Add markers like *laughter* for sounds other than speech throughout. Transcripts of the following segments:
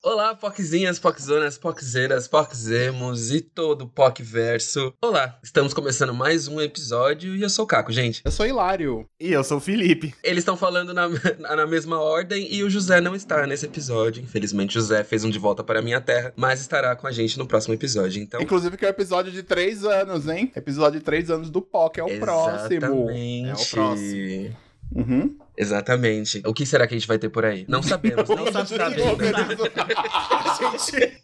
Olá, Poczinhas, Poczonas, Poczeiras, Poczemos e todo o Pocverso. Olá, estamos começando mais um episódio e eu sou o Caco, gente. Eu sou Hilário. E eu sou o Felipe. Eles estão falando na, *laughs* na mesma ordem e o José não está nesse episódio. Infelizmente, José fez um de volta para a minha terra, mas estará com a gente no próximo episódio. Então, Inclusive que é o episódio de três anos, hein? Episódio de três anos do POC, é o próximo. Exatamente. É o próximo. Uhum. Exatamente. O que será que a gente vai ter por aí? Não sabemos, não Não *laughs* sabe sabemos. *laughs* ainda. Gente.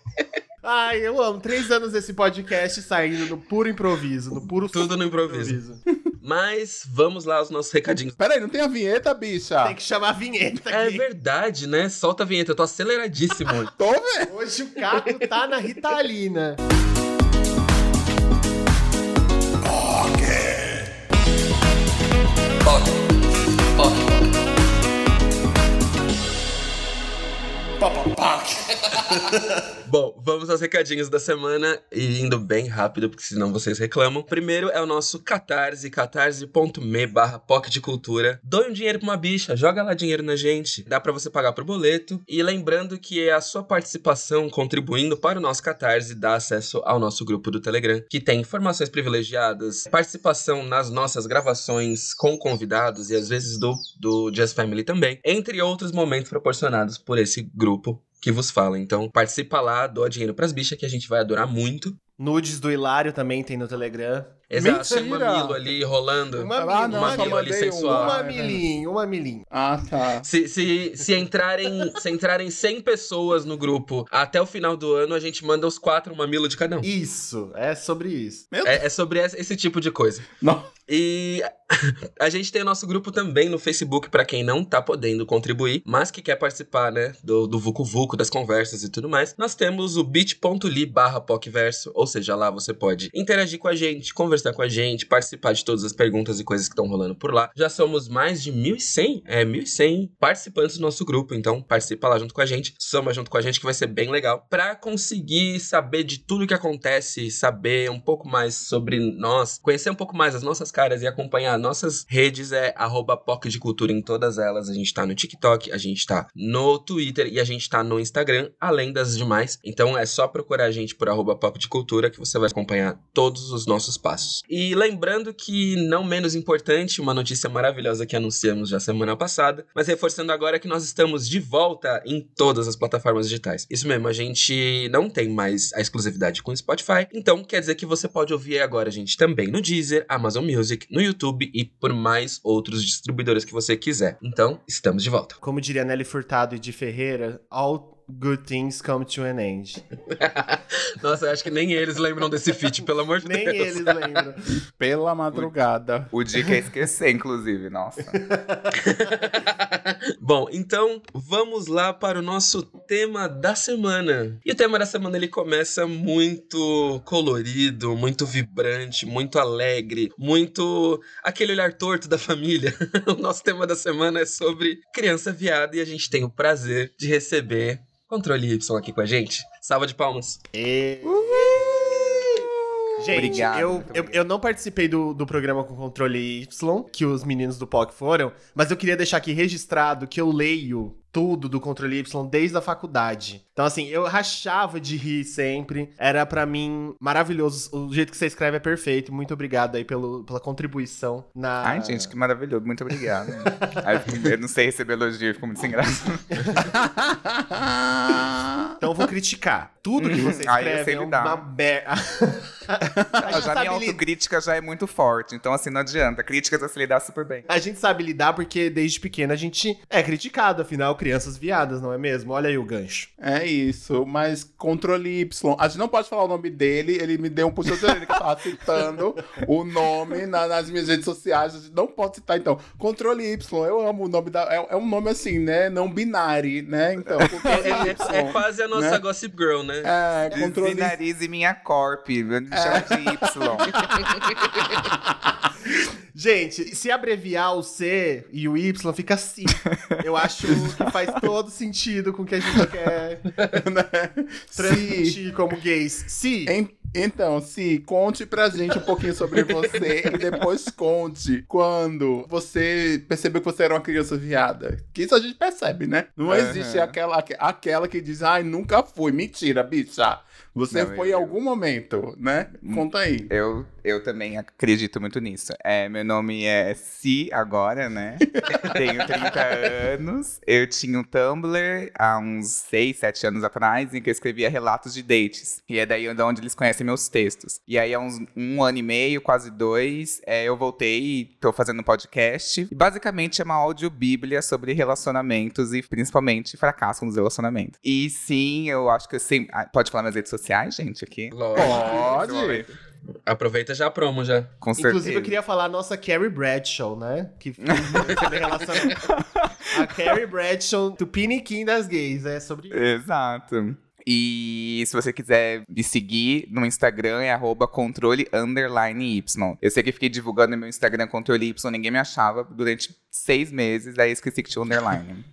Ai, eu amo. Três anos desse podcast saindo no puro improviso, no puro Tudo no improviso. Mas vamos lá aos nossos recadinhos. Peraí, não tem a vinheta, bicha? Tem que chamar a vinheta É aqui. verdade, né? Solta a vinheta, eu tô aceleradíssimo. hoje. *laughs* Tô vendo. Hoje o Caco tá na Ritalina. *laughs* Bom, vamos aos recadinhos da semana e indo bem rápido, porque senão vocês reclamam. Primeiro é o nosso Catarse, catarse.me barra de cultura. Doe um dinheiro pra uma bicha, joga lá dinheiro na gente. Dá pra você pagar pro boleto. E lembrando que a sua participação contribuindo para o nosso Catarse dá acesso ao nosso grupo do Telegram, que tem informações privilegiadas, participação nas nossas gravações com convidados e às vezes do, do Just Family também, entre outros momentos proporcionados por esse grupo que vos fala. Então, participa lá, doa dinheiro pras bichas que a gente vai adorar muito. Nudes do Hilário também tem no Telegram. Exato, tem um mamilo ali rolando. Uma Ah, mina, não, uma só mina. ali um. sensual. Uma milinho, uma milinho. Ah, tá. Se, se, se, entrarem, se entrarem 100 pessoas no grupo até o final do ano, a gente manda os quatro mamilo de cada um. Isso, é sobre isso. Meu É, é sobre esse, tipo de coisa. Não. E a gente tem o nosso grupo também no Facebook pra quem não tá podendo contribuir, mas que quer participar, né, do, do Vucu Vucu, das conversas e tudo mais. Nós temos o bit.ly barra PocVerso, ou seja, lá você pode interagir com a gente, conversar com a gente, participar de todas as perguntas e coisas que estão rolando por lá. Já somos mais de 1.100, é, 1.100 participantes do nosso grupo, então participa lá junto com a gente, soma junto com a gente que vai ser bem legal. Pra conseguir saber de tudo que acontece, saber um pouco mais sobre nós, conhecer um pouco mais as nossas caras e acompanhar nossas redes é POC de Cultura em todas elas. A gente tá no TikTok, a gente tá no Twitter e a gente tá no Instagram, além das demais. Então é só procurar a gente por arroba de Cultura que você vai acompanhar todos os nossos passos. E lembrando que, não menos importante, uma notícia maravilhosa que anunciamos já semana passada, mas reforçando agora que nós estamos de volta em todas as plataformas digitais. Isso mesmo, a gente não tem mais a exclusividade com o Spotify, então quer dizer que você pode ouvir agora a gente também no Deezer, Amazon Music, no YouTube e por mais outros distribuidores que você quiser. Então, estamos de volta. Como diria Nelly Furtado e de Ferreira, all good things come to an end. *laughs* Nossa, eu acho que nem eles lembram desse feat, pelo amor de Nem Deus. eles lembram. *laughs* Pela madrugada. O dia que é esquecer, inclusive, nossa. *laughs* Bom, então vamos lá para o nosso tema da semana. E o tema da semana ele começa muito colorido, muito vibrante, muito alegre, muito aquele olhar torto da família. o nosso tema da semana é sobre criança viada e a gente tem o prazer de receber Controle Y aqui com a gente. Salva de palmas. E... Gente, Obrigado, eu, eu, eu não participei do, do programa com controle Y, que os meninos do POC foram, mas eu queria deixar aqui registrado que eu leio tudo do controle Y desde a faculdade. Então, assim, eu rachava de rir sempre. Era pra mim maravilhoso. O jeito que você escreve é perfeito. Muito obrigado aí pelo, pela contribuição na. Ai, gente, que maravilhoso. Muito obrigado. *laughs* Aí eu, eu não sei receber elogio, eu fico muito sem graça. *laughs* Então eu vou criticar. Tudo que você Aí eu escreve sei é uma merda. *laughs* Já sabe minha autocrítica já é muito forte, então assim, não adianta. Críticas eu sei lidar super bem. A gente sabe lidar porque desde pequeno a gente é criticado, afinal, crianças viadas, não é mesmo? Olha aí o gancho. É isso, mas controle Y. A gente não pode falar o nome dele, ele me deu um puxão de orelha que eu tava citando o nome na- nas minhas redes sociais. A gente não pode citar, então. Controle Y, eu amo o nome da. É, é um nome assim, né? Não binário, né? Então, controle É, Y. é quase a nossa né? Gossip Girl, né? É, controle Desvinarize minha corp, me chama de Y. *laughs* *laughs* Gente, se abreviar o C e o Y, fica Si. *laughs* Eu acho que faz todo sentido com o que a gente quer Né? *laughs* Se, transmitir como gays. Si. em- então, se conte pra gente um pouquinho sobre você e depois conte quando você percebeu que você era uma criança viada. Que isso a gente percebe, né? Não Aham. existe aquela, aquela que diz, ai, nunca fui. Mentira, bicha. Você Não, foi em eu- algum momento, né? Conta aí. Eu, eu também acredito muito nisso. É, meu nome é Si agora, né? *laughs* Tenho 30 anos. Eu tinha um Tumblr há uns 6, 7 anos atrás, em que eu escrevia relatos de dates. E é daí de onde eles conhecem meus textos. E aí, há uns um ano e meio, quase dois, é, eu voltei e tô fazendo um podcast. E basicamente é uma audiobíblia sobre relacionamentos e principalmente fracasso nos relacionamentos. E sim, eu acho que eu sempre. Ah, Pode falar minhas redes sociais, gente, aqui? Lógico. Pode. Aproveita já a promo já. Com certeza. Inclusive, eu queria falar a nossa Carrie Bradshaw, né? Que fez relacionamento. *laughs* A Carrie Bradshaw, Tupiniquim das gays, é sobre isso. Exato. E se você quiser me seguir no Instagram é arroba controle underline Y. Eu sei que fiquei divulgando meu Instagram controle Y, ninguém me achava durante seis meses, daí esqueci que tinha underline.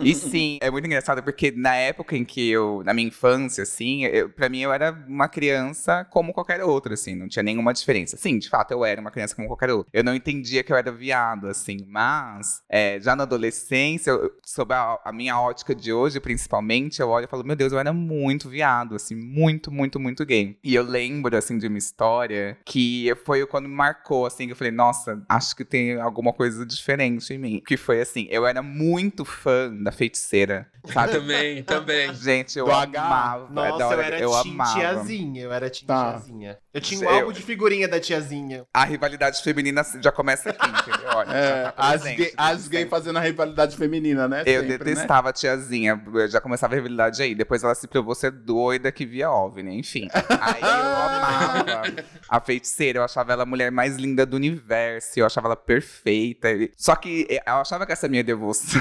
E sim, é muito engraçado porque na época em que eu, na minha infância, assim, eu, pra mim eu era uma criança como qualquer outra, assim, não tinha nenhuma diferença. Sim, de fato eu era uma criança como qualquer outra. Eu não entendia que eu era viado, assim, mas é, já na adolescência, sob a, a minha ótica de hoje, principalmente, eu olho e falo, meu Deus, eu era muito viado, assim, muito, muito, muito gay. E eu lembro, assim, de uma história que foi quando me marcou, assim, que eu falei, nossa, acho que tem alguma coisa diferente em mim. Que foi assim, eu era muito fã da feiticeira, sabe? *laughs* Também, também. Gente, eu Do H. amava. Nossa, da eu era eu amava. Tiazinha, eu era Tá. Tiazinha. Eu tinha um Eu- álbum de figurinha da Tiazinha. A rivalidade feminina já começa aqui, entendeu? Olha, É, tá as gays gay fazendo a rivalidade feminina, né? Eu Sempre, né? detestava a tiazinha, já começava a rivalidade aí. Depois ela se provou ser doida que via OVNI, enfim. Aí eu amava a feiticeira, eu achava ela a mulher mais linda do universo, eu achava ela perfeita. Só que eu achava que essa minha devoção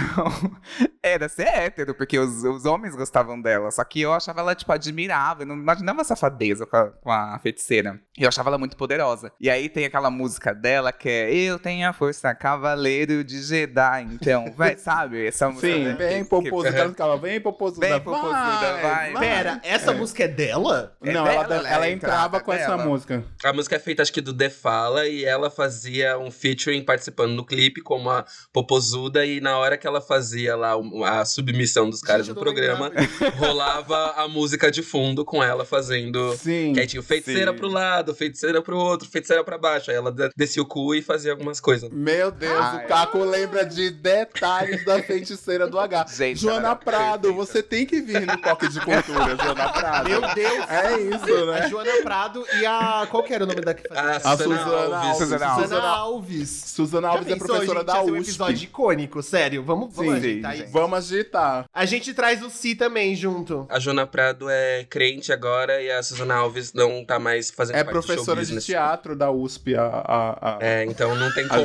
era ser hétero, porque os, os homens gostavam dela. Só que eu achava ela, tipo, admirável, eu não imaginava safadeza com a, com a feiticeira. E eu achava ela muito poderosa. E aí tem aquela música dela que é Eu tenho a força, cavaleiro de Jedi. Então, vai, *laughs* sabe? Essa música. Sim, né, bem popozuda. que- Ela ficava bem popozuda. Bem popozuda, vai, Pera, essa música é dela? É Não, dela, ela, ela ela é entrava com essa dela. música. A música é feita, acho que do The Fala, e ela fazia um featuring participando no clipe como a Popozuda, e na hora que ela fazia lá o- a submissão dos caras Gente, no não programa, rolava a música de fundo com ela fazendo. Sim. Que aí tinha feiticeira Sim. pro lado, feiticeira pro outro, feiticeira pra baixo. Aí ela de- descia o cu e fazia algumas coisas. Meu Deus, Ai. o Caco lembra de detalhes da feiticeira do H. *laughs* Gente, Joana Prado, perfeita. você tem que vir no Toque de Cultura, Joana Prado. Meu Deus! É isso, A né? Joana Prado e a. Qual que era o nome da que fazia? A A Susana Suzana Alves. Alves. Suzana Alves. Susana Alves. Suzana Alves é professora gente, da ser um USP. episódio icônico, sério. Vamos, vamos Sim, ajeitar sim, isso. Vamos agitar. A gente traz o Si também junto. A Jona Prado é crente agora e a Suzana Alves não tá mais fazendo É parte do show professora de teatro da USP, a, a, a, É, então não tem como.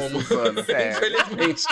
É. *laughs* Infelizmente.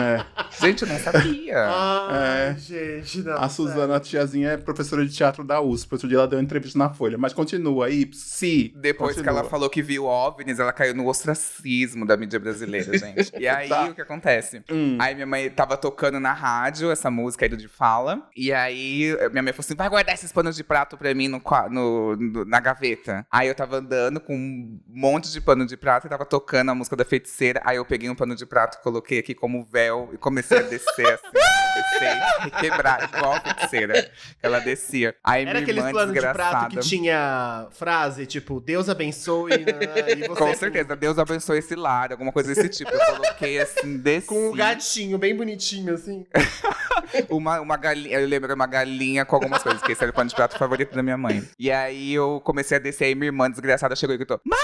É. Gente, eu não sabia. Ai, É. gente, não. A Suzana, a tiazinha, é professora de teatro da USP. Outro dia ela deu uma entrevista na Folha. Mas continua aí, se. Depois que continua. ela falou que viu OVNIs, ela caiu no ostracismo da mídia brasileira, *laughs* gente. E aí, Tá. o que acontece? Hum. Aí minha mãe tava tocando na rádio essa música aí do De Fala. E aí minha mãe falou assim: vai guardar esses panos de prato pra mim no, no- no- na gaveta. Aí eu tava andando com um monte de pano de prato e tava tocando a música da feiticeira. Aí eu peguei um pano de prato, coloquei aqui como véu e comecei a descer assim, *laughs* descer e quebrar, igual a feiticeira. Ela descia. Aí Era aqueles planos de prato que tinha frase tipo, Deus abençoe. né, e você Com certeza, Deus abençoe esse lar, alguma coisa desse tipo. Eu coloquei assim, desci. *laughs* Com um gatinho bem bonitinho, assim. *laughs* Uma, uma galinha, eu lembro uma galinha com algumas coisas, que era o pano de prato favorito da minha mãe. E aí eu comecei a descer, aí minha irmã desgraçada chegou e gritou: Mãe,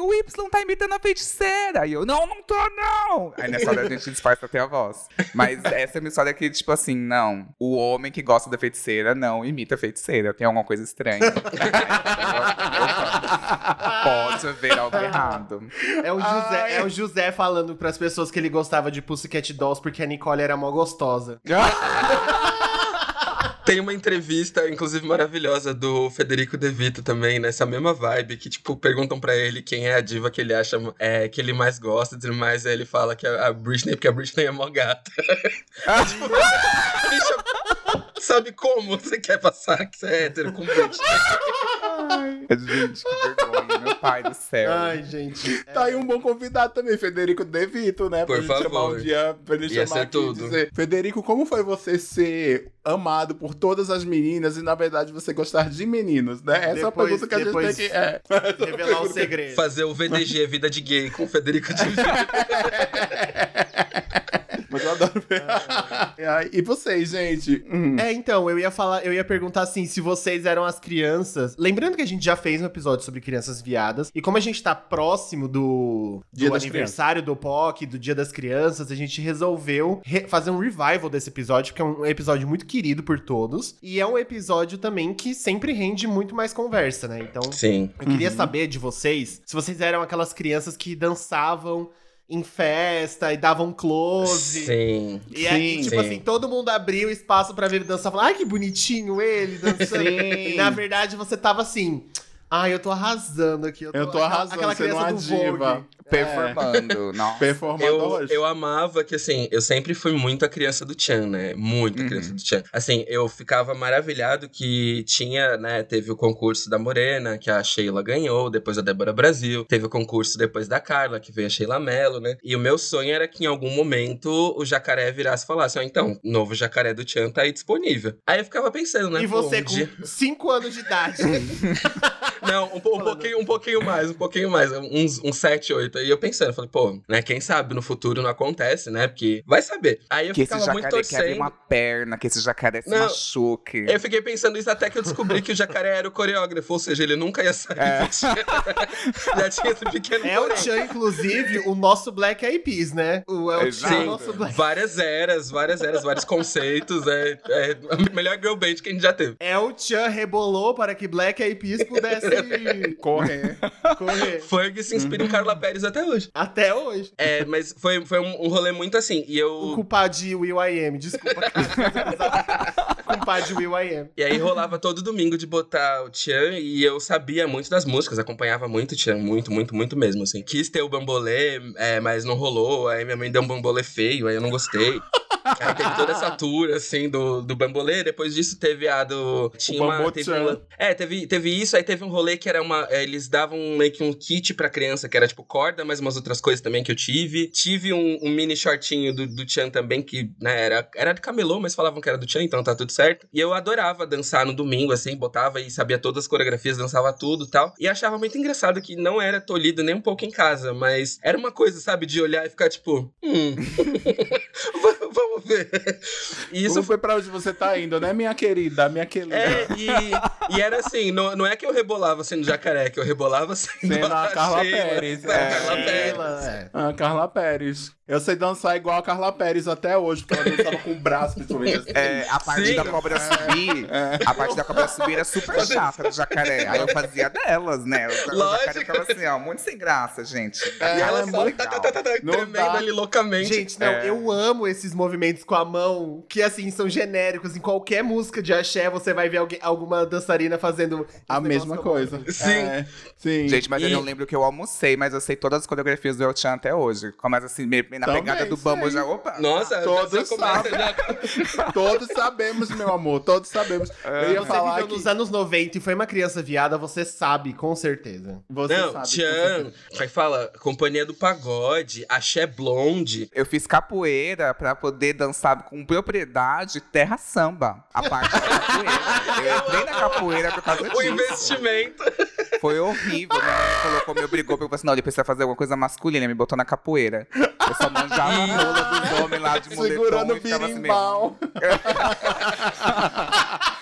o Y tá imitando a feiticeira! E eu, não, não tô, não! Aí nessa hora a gente disfarça até a voz. Mas essa é uma história que, tipo assim, não. O homem que gosta da feiticeira não imita a feiticeira. Tem alguma coisa estranha. *laughs* Pode haver algo errado. É o, José, Ai. é o José falando pras pessoas que ele gostava de Pussycat Dolls porque a Nicole era mó gostosa. *laughs* Tem uma entrevista, inclusive maravilhosa, do Federico De Vito também, nessa mesma vibe, que, tipo, perguntam pra ele quem é a diva que ele acha é, que ele mais gosta, e tudo mais, aí ele fala que é a Britney, porque a Britney é mó gata. *laughs* tipo, bicha, sabe como você quer passar que você é hétero com Britney? Gente, que vergonha, meu pai do céu. Ai, gente. Tá aí um bom convidado também, Federico De Vito, né? Por pra gente chamar favor. um dia, pra ele Ia chamar ser aqui tudo. e dizer, Federico, como foi você ser amado por todas as meninas e, na verdade, você gostar de meninos, né? Essa é a Depois- pergunta que a gente tem que... É. *laughs* Revelar o segredo. Fazer o VDG, Vida de Gay, com o Federico De Vito. *laughs* Mas eu adoro ver. Ai, *laughs* e vocês, gente? Hum. É, então, eu ia falar, eu ia perguntar assim, se vocês eram as crianças. Lembrando que a gente já fez um episódio sobre crianças viadas. E como a gente tá próximo do, do aniversário do POC, do Dia das Crianças, a gente resolveu re- fazer um revival desse episódio, porque é um episódio muito querido por todos. E é um episódio também que sempre rende muito mais conversa, né? Então, Sim. eu queria saber de vocês se vocês eram aquelas crianças que dançavam em festa e davam close. Sim. E aí, Sim, tipo sim. assim, todo mundo abriu espaço pra ver ele dançar. Falar, ai, que bonitinho ele dançando. Sim. E na verdade você tava assim, ai, eu tô arrasando aqui. Eu tô, Eu tô aquela- arrasando, aquela sendo criança uma do diva. Vogue. Performando. Nossa. Performando Eu, hoje. eu amava que, assim, eu sempre fui muito a criança do Chan, né? Muito a Uhum. criança do Chan. Assim, eu ficava maravilhado que tinha, né? Teve o concurso da Morena, que a Sheila ganhou, depois a Débora Brasil. Teve o concurso depois da Carla, que veio a Sheila Mello, né? E o meu sonho era que em algum momento o jacaré virasse e falasse: Ó, então, novo jacaré do Chan tá aí disponível. Aí eu ficava pensando, né? E você um com dia- 5 anos de idade. *laughs* Não, um, um pouquinho, um pouquinho mais, um pouquinho mais. Uns, uns 7, 8. Aí eu pensando, falei, pô, né, quem sabe no futuro não acontece, né? Porque vai saber. Aí eu Que esse ficava muito jacaré quebre torcendo. uma perna, que esse jacaré se Não. machuque. Eu fiquei pensando isso até que eu descobri que o jacaré era o coreógrafo, ou seja, ele nunca ia sair. É. *laughs* Já tinha esse pequeno É o. Chan, inclusive, o nosso Black Eyed Peas, né? O, é o o nosso Black Várias eras, várias eras, vários conceitos. É, é a melhor girl band que a gente já teve. É o Chan rebolou para que Black Eyed Peas pudesse *laughs* Correr. correr. Ferg se inspira em Carla Pérez até hoje. Até hoje. É, mas foi, foi um, um rolê muito assim. E eu. O culpado de Will I Am, desculpa, *laughs* cara. culpado de Will I Am. E aí rolava todo domingo de botar o Tchan e eu sabia muito das músicas, acompanhava muito o Tchan, muito, muito, muito mesmo, assim. Quis ter o bambolê, é, mas não rolou, aí minha mãe deu um bambolê feio, aí eu não gostei. Aí teve toda essa *laughs* tour, assim, do, do bambolê, depois disso teve a do... Tinha uma... Teve uma- é, teve, teve isso, aí teve um rolê que era uma... é, Eles davam meio que um kit pra criança, que era tipo corda, mas umas outras coisas também que eu tive. Tive um, um mini shortinho do, do Tchan também, que, né, era, era de camelô, mas falavam que era do Tchan, então tá tudo certo. E eu adorava dançar no domingo, assim, botava e sabia todas as coreografias, dançava tudo e tal. E achava muito engraçado que não era tolhido nem um pouco em casa, mas era uma coisa, sabe, de olhar e ficar tipo, hum, *laughs* vamos ver. E isso foi pra onde você tá indo, né, minha querida? Minha querida. é, e, e era assim, não, não é que eu rebolava sendo jacaré, que eu rebolava sendo, Sendo a Carla Sheila, Pérez, a é. Carla Pérez. Ela, é. A Carla Pérez. Eu sei dançar igual a Carla Pérez até hoje, porque ela dançava com o braço, principalmente. assim. É, a parte Sim. da cobra subir, a parte da cobra subir era super chata do jacaré. Aí eu fazia delas, né? O, o jacaré Lógico. ficava assim, ó, muito sem graça, gente. E É, ela ela é só muito tá, tá, tá, tá, tá, tremendo dá. ali loucamente. Gente, não, É. eu amo esses movimentos com a mão, que assim, são genéricos. Em qualquer música de axé, você vai ver alguém, alguma dançarina fazendo A mesma coisa. a mão. Sim. É, sim. Gente, mas eu E- não lembro que eu almocei, mas eu sei todas as coreografias do El Chan até hoje. Começa assim, meio na Também pegada do bambu já. Opa! Nossa, Todos já- *laughs* Todos sabemos, meu amor, todos sabemos. eu ia Você falar viveu que... nos anos 90 e foi uma criança viada, você sabe, com certeza. Você Não, sabe. Tchan, aí fala, Companhia do Pagode, Axé Blonde. Eu fiz capoeira pra poder dançar com propriedade terra samba. A parte da capoeira. Eu entrei na capoeira por causa O disso. investimento. Foi horrível. Mãe colocou, me obrigou, porque eu falei assim, não, ele precisa fazer alguma coisa masculina, me botou na capoeira. Eu só manjava a rola dos homens lá de moletom Segurando o ficava assim birimbau. *laughs*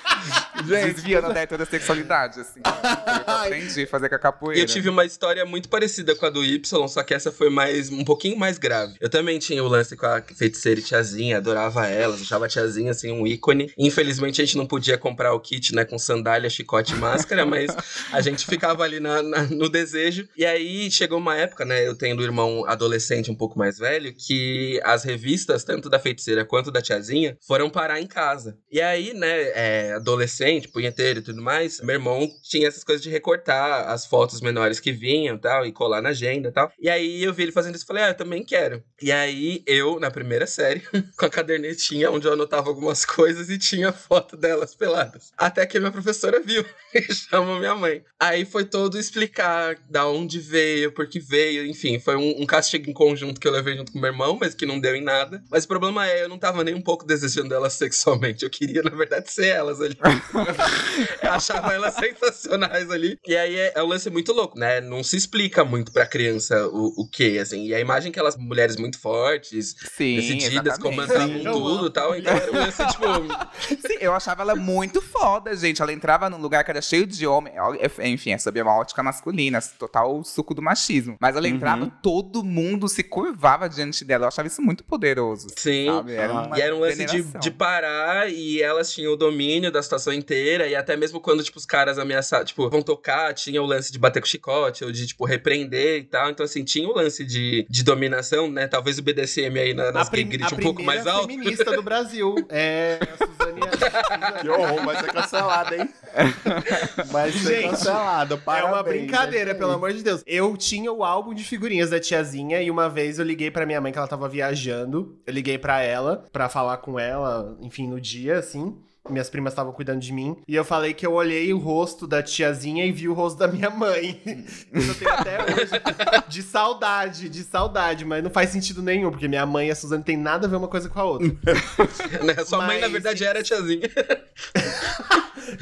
Gente, Desviando da heterossexualidade, assim. Eu *laughs* aprendi a fazer com a capoeira. Eu tive uma história muito parecida com a do Y, só que essa foi mais um pouquinho mais grave. Eu também tinha o lance com a feiticeira e tiazinha, adorava elas, achava a tiazinha assim um ícone. Infelizmente a gente não podia comprar o kit, né, com sandália, chicote e máscara, *laughs* mas a gente ficava ali na, na- no desejo. E aí chegou uma época, né, eu tendo um irmão adolescente um pouco mais velho, que as revistas, tanto da feiticeira quanto da tiazinha, foram parar em casa. E aí, né, é, adolescente, punheteiro e tudo mais, meu irmão tinha essas coisas de recortar as fotos menores que vinham tal, e colar na agenda tal. E aí eu vi ele fazendo isso e falei, ah, eu também quero. E aí eu, na primeira série, *laughs* com a cadernetinha onde eu anotava algumas coisas e tinha foto delas peladas. Até que minha professora viu *laughs* e chamou minha mãe. Aí foi todo explicar da onde veio, por que veio, enfim, foi um, um castigo em conjunto que eu levei junto com meu irmão, mas que não deu em nada. Mas o problema é, eu não tava nem um pouco desejando elas sexualmente. Eu queria, na verdade, ser elas ali. *laughs* *laughs* eu achava elas sensacionais ali. E aí é, é um lance muito louco, né? Não se explica muito pra criança o, o que, assim. E a imagem que elas, mulheres muito fortes, Sim, decididas, comandavam tudo e tal. Então era um lance, tipo. *laughs* Sim, eu achava ela muito foda, gente. Ela entrava num lugar que era cheio de homem. Enfim, é sobre uma ótica masculina, total suco do machismo. Mas ela entrava, todo mundo se curvava diante dela. Eu achava isso muito poderoso. Sim. Sabe? Era Ah. uma E era um lance de, de parar e elas tinham o domínio da situação inteira. E até mesmo quando, tipo, os caras ameaçavam, tipo, vão tocar, tinha o lance de bater com chicote, ou de, tipo, repreender e tal. Então, assim, tinha o lance de, de dominação, né? Talvez o BDSM aí na, nas a, prim- grite a um pouco primeira mais alto. feminista do Brasil. É a Suzane. Que horror, vai ser cancelado, hein? *laughs* Vai ser Gente, cancelado. É uma brincadeira, pelo amor de Deus. Eu tinha o álbum de figurinhas da tiazinha e uma vez eu liguei pra minha mãe que ela tava viajando. Eu liguei pra ela pra falar com ela, enfim, no dia, assim. Minhas primas estavam cuidando de mim. E eu falei que eu olhei o rosto da tiazinha e vi o rosto da minha mãe. Isso *laughs* eu tenho até hoje. De saudade, de saudade. Mas não faz sentido nenhum, porque minha mãe e a Suzane tem nada a ver uma coisa com a outra. *laughs* né? Sua mãe, na Mas- verdade, era a tiazinha.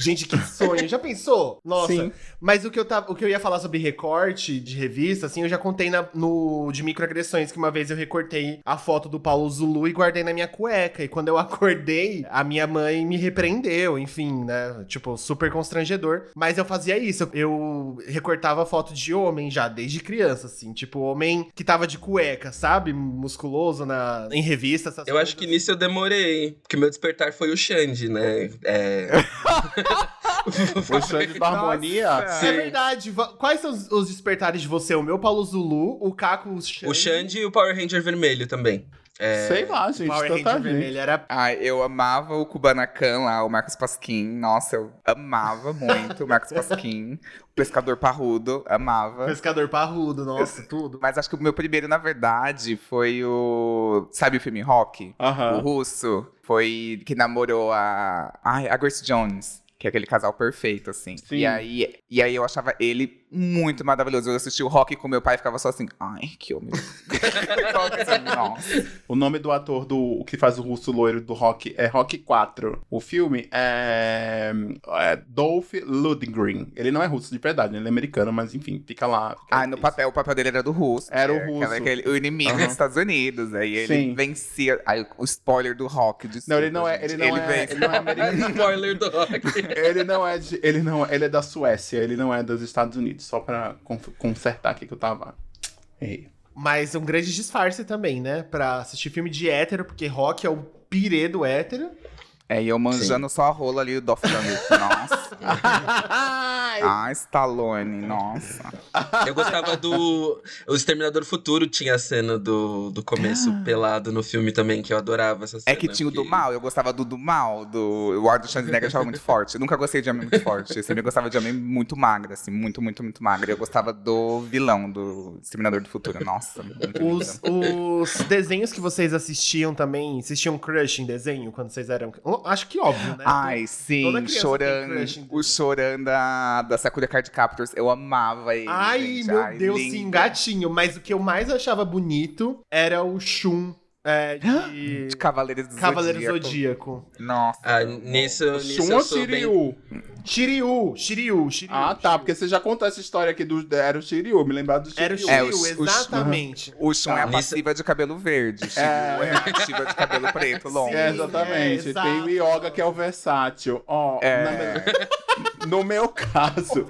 Gente, que sonho. Já pensou? Nossa. Sim. Mas o que, eu tava, o que eu ia falar sobre recorte de revista, assim, eu já contei na- no de microagressões, que uma vez eu recortei a foto do Paulo Zulu e guardei na minha cueca. E quando eu acordei, a minha mãe me repreendeu, enfim, né? Tipo, super constrangedor. Mas eu fazia isso. Eu recortava foto de homem já, desde criança, assim. Tipo, homem que tava de cueca, sabe? Musculoso na, em revista, essas Eu acho que nisso eu demorei. Porque meu despertar foi o Xande, né? É. *laughs* *laughs* O Xande da Harmonia. É verdade. Quais são os- os despertares de você? O meu Paulo Zulu, o Caco o Xande. O Xande e o Power Ranger vermelho também. É, Sei lá, gente. Power tanta Ranger gente. vermelho era Ai, eu amava o Kubanacan lá, o Marcos Pasquim. Nossa, eu amava muito o Marcos Pasquim. O Pescador Parrudo, amava. pescador parrudo, nossa, tudo. Mas acho que o meu primeiro, na verdade, foi o. Sabe o filme Rock? O Aham. russo. Foi que namorou a. Ai, a Grace Jones. Que é aquele casal perfeito, assim. Sim. E aí, e aí eu achava ele muito maravilhoso. Eu assisti o rock com meu pai e ficava só assim, ai, que homem. *laughs* O nome do ator do o que faz o russo loiro do Rock é Rock 4. O filme é, é Dolph Lundgren. Ele não é russo de verdade, ele é americano, mas enfim, fica lá. fica Ah, no papel, o papel dele era do russo. Era o que russo. aquela- aquele- o inimigo Aham. dos Estados Unidos. Aí ele Sim. vencia. Aí o spoiler do rock. Não, ele não é, ele não é, vence. ele não é americano. *laughs* Spoiler do rock. Ele não é de, ele não, ele é da Suécia, ele não é dos Estados Unidos, só pra consertar aqui que eu tava. Errei. Mas um grande disfarce também, né? Pra assistir filme de hétero, porque rock é o pirê do hétero. É, e eu manjando só a rola ali do Dolph Lundgren. *laughs* Nossa. ah, Stallone, nossa. Eu gostava do. O Exterminador do Futuro tinha a cena do, do começo pelado no filme também, que eu adorava essa cena. É que tinha o do porque- mal, eu gostava do do mal, do o Arnold Schwarzenegger achava muito forte. Eu nunca gostei de homem muito forte. Eu sempre gostava de homem muito magro, assim, muito, muito, muito magro. Eu gostava do vilão, do Exterminador do Futuro. Nossa, muito Os, os desenhos que vocês assistiam também, vocês tinham crush em desenho quando vocês eram. Acho que óbvio, né? Ai, sim, chorando. O chorando da, da Sakura Card Captors. Eu amava ele. Ai, gente. meu Ai, Deus, lindo. sim, gatinho. Mas o que eu mais achava bonito era o Shun É, de... De Cavaleiros do Cavaleiro Zodíaco. Zodíaco. Nossa. Ah, nisso, nisso Shun eu ou sou bem... Shiryu? Shiryu, Shiryu, Shiryu. Ah, tá, porque você já contou essa história aqui do. Era o Shiryu, me lembrar do Shiryu. Era o É, Shiryu, o- o- exatamente. O Shun é a Nisso- passiva de cabelo verde. O Shiryu é a ativa de cabelo preto, longo. É, Sim, exatamente. é. Tem o Yoga que é o versátil. Ó, É. na *laughs* no meu caso,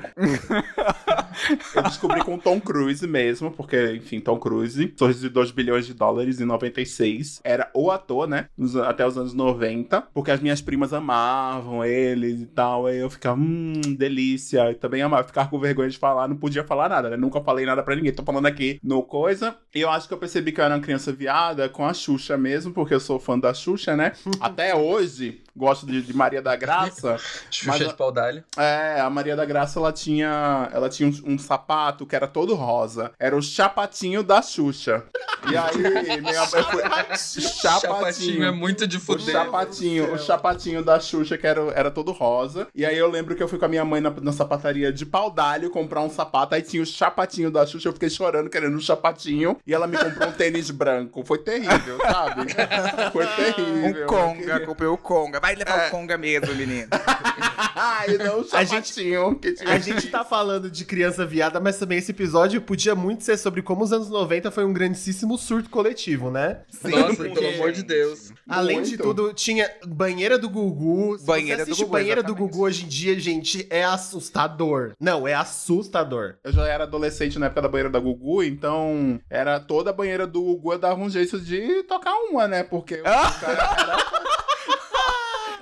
eu descobri com Tom Cruise mesmo, porque, enfim, Tom Cruise, sorriso de 2 bilhões de dólares em 96, era o ator, né? nos- até os anos 90, porque as minhas primas amavam ele e tal. Aí eu ficava, hum, delícia. Eu também amava ficar com vergonha de falar, não podia falar nada, né? Nunca falei nada pra ninguém. Tô falando aqui no coisa. E eu acho que eu percebi que eu era uma criança viada com a Xuxa mesmo, porque eu sou fã da Xuxa, né? *laughs* Até hoje, gosto de, de Maria da Graça. Xuxa de pau d'alho. É, a Maria da Graça, ela tinha, ela tinha um, um sapato que era todo rosa. Era o chapatinho da Xuxa. E aí, *laughs* minha mãe foi... Chapatinho é muito de O fuder. chapatinho, o chapatinho da Xuxa, que era, era todo rosa. E aí eu lembro que eu fui com a minha mãe na, na sapataria de pau d'alho comprar um sapato. Aí tinha o chapatinho da Xuxa, eu fiquei chorando, querendo um chapatinho. E ela me comprou um tênis branco. Foi terrível, sabe? *laughs* Foi terrível. Um eu conga, comprei o conga. Vai levar É. o conga mesmo, menino. Ai, *laughs* não, o A gente- chapatinho. que tinha A gente tá falando de criança viada, mas também esse episódio podia muito ser sobre como os anos 90 foi um grandíssimo surto coletivo, né? Nossa, porque- pelo amor de Deus. Além de Muito. tudo, tinha banheira do Gugu. Se Banheira você do assiste Gugu, banheira do exatamente. Gugu hoje em dia, gente, é assustador. Não, é assustador. Eu já era adolescente na época da banheira da Gugu, então era toda a banheira do Gugu eu dava um jeito de tocar uma, né? Porque o *laughs* cara era.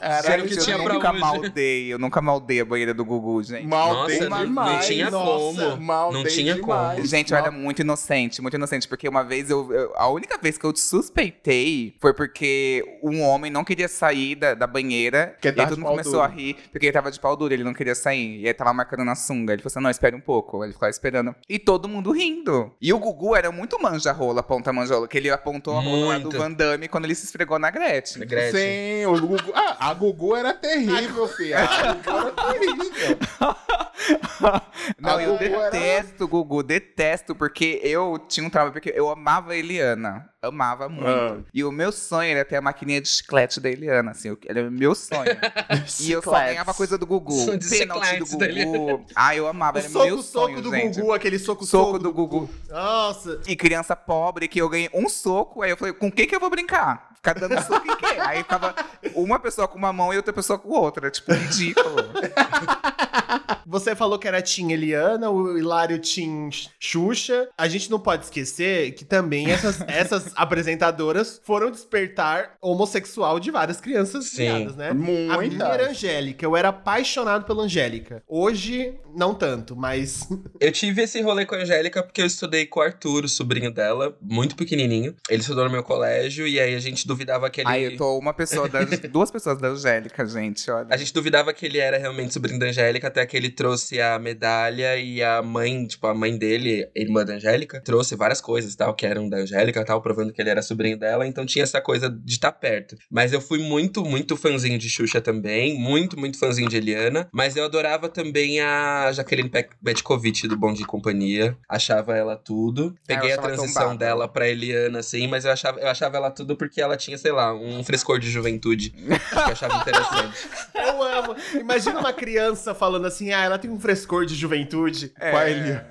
Era Sério que tinha eu pra nunca hoje. maldei, eu nunca maldei a banheira do Gugu, gente. Maldei Nossa, não- demais. não tinha nossa, como. Maldei Não tinha demais. como. Gente, eu era muito inocente, muito inocente, porque uma vez eu, eu- A única vez que eu suspeitei foi porque um homem não queria sair da, da banheira. Porque e aí todo mundo começou duro. a rir, porque ele tava de pau duro, ele não queria sair. E aí tava marcando na sunga. Ele falou assim: não, espere um pouco. Ele ficava esperando. E todo mundo rindo. E o Gugu era muito manja-rola, ponta manja-rola, que ele apontou a rola do. Van Damme quando ele se esfregou na Gretchen. Gretchen. Sim, o Gugu. Ah, a Gugu era terrível, filho. A Gugu era terrível. *laughs* Não, A eu Gugu detesto o Gugu, detesto, porque eu tinha um trauma, porque eu amava a Eliana. Amava muito. Ah. E o meu sonho era ter a maquininha de chiclete da Eliana, assim, eu- era o meu sonho. *laughs* e eu só ganhava coisa do Gugu. De Pênalti do Gugu. Ah, eu amava, O era soco, meu soco sonho, do gente. Gugu, aquele soco, Soco do Gugu. Nossa. E criança pobre, que eu ganhei um soco, aí eu falei, com quem que eu vou brincar? Dando soco em quem? Aí ficava uma pessoa com uma mão e outra pessoa com outra, tipo, ridículo. *laughs* Você falou que era Tim Eliana, o Hilário Tim Xuxa. A gente não pode esquecer que também essas, *laughs* essas apresentadoras foram despertar homossexual de várias crianças Sim. viadas, né? A minha era Angélica, eu era apaixonado pela Angélica. Hoje, não tanto, mas. *laughs* Eu tive esse rolê com a Angélica porque eu estudei com o Arthur, o sobrinho dela, muito pequenininho. Ele estudou no meu colégio e aí a gente duvidava que ele... Aí eu tô uma pessoa da, duas pessoas da Angélica, gente, olha. A gente duvidava que ele era realmente sobrinho da Angélica, até que ele trouxe a medalha e a mãe, tipo, a mãe dele, irmã da Angélica, trouxe várias coisas, tal, que eram da Angélica, tal, provando que ele era sobrinho dela, então tinha essa coisa de estar perto. Mas eu fui muito, muito fãzinho de Xuxa também, muito, muito fãzinho de Eliana, mas eu adorava também a Jaqueline Pe- Petkovic do Bom de Companhia, achava ela tudo. Peguei eu a transição tombada. dela pra Eliana, assim, mas eu achava, eu achava ela tudo porque ela tinha, sei lá, um frescor de juventude, que eu achava *laughs* interessante. Eu amo. Imagina uma criança falando assim: ah, ela tem um frescor de juventude. Com a Eliana.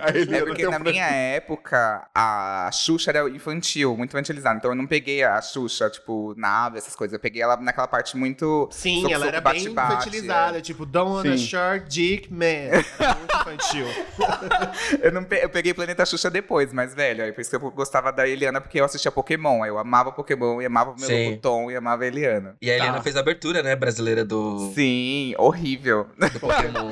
A Eliana É porque tem um na minha época, a Xuxa era infantil, muito infantilizada. Então eu não peguei a Xuxa, tipo, nave, essas coisas. Eu peguei ela naquela parte muito. Sim, soco, ela soco, era bem bate-bate, infantilizada, tipo, don't want a Sim. short dick man. Era muito infantil. é. *laughs* Eu, não pe- eu peguei Planeta Xuxa depois, mas velho. Aí por isso que eu gostava da Eliana, porque eu assistia Pokémon. Aí eu amava Pokémon, e amava o meu Sim. Tom e amava a Eliana. E a Eliana Tá. fez a abertura, né, brasileira do, Sim, horrível. do Pokémon.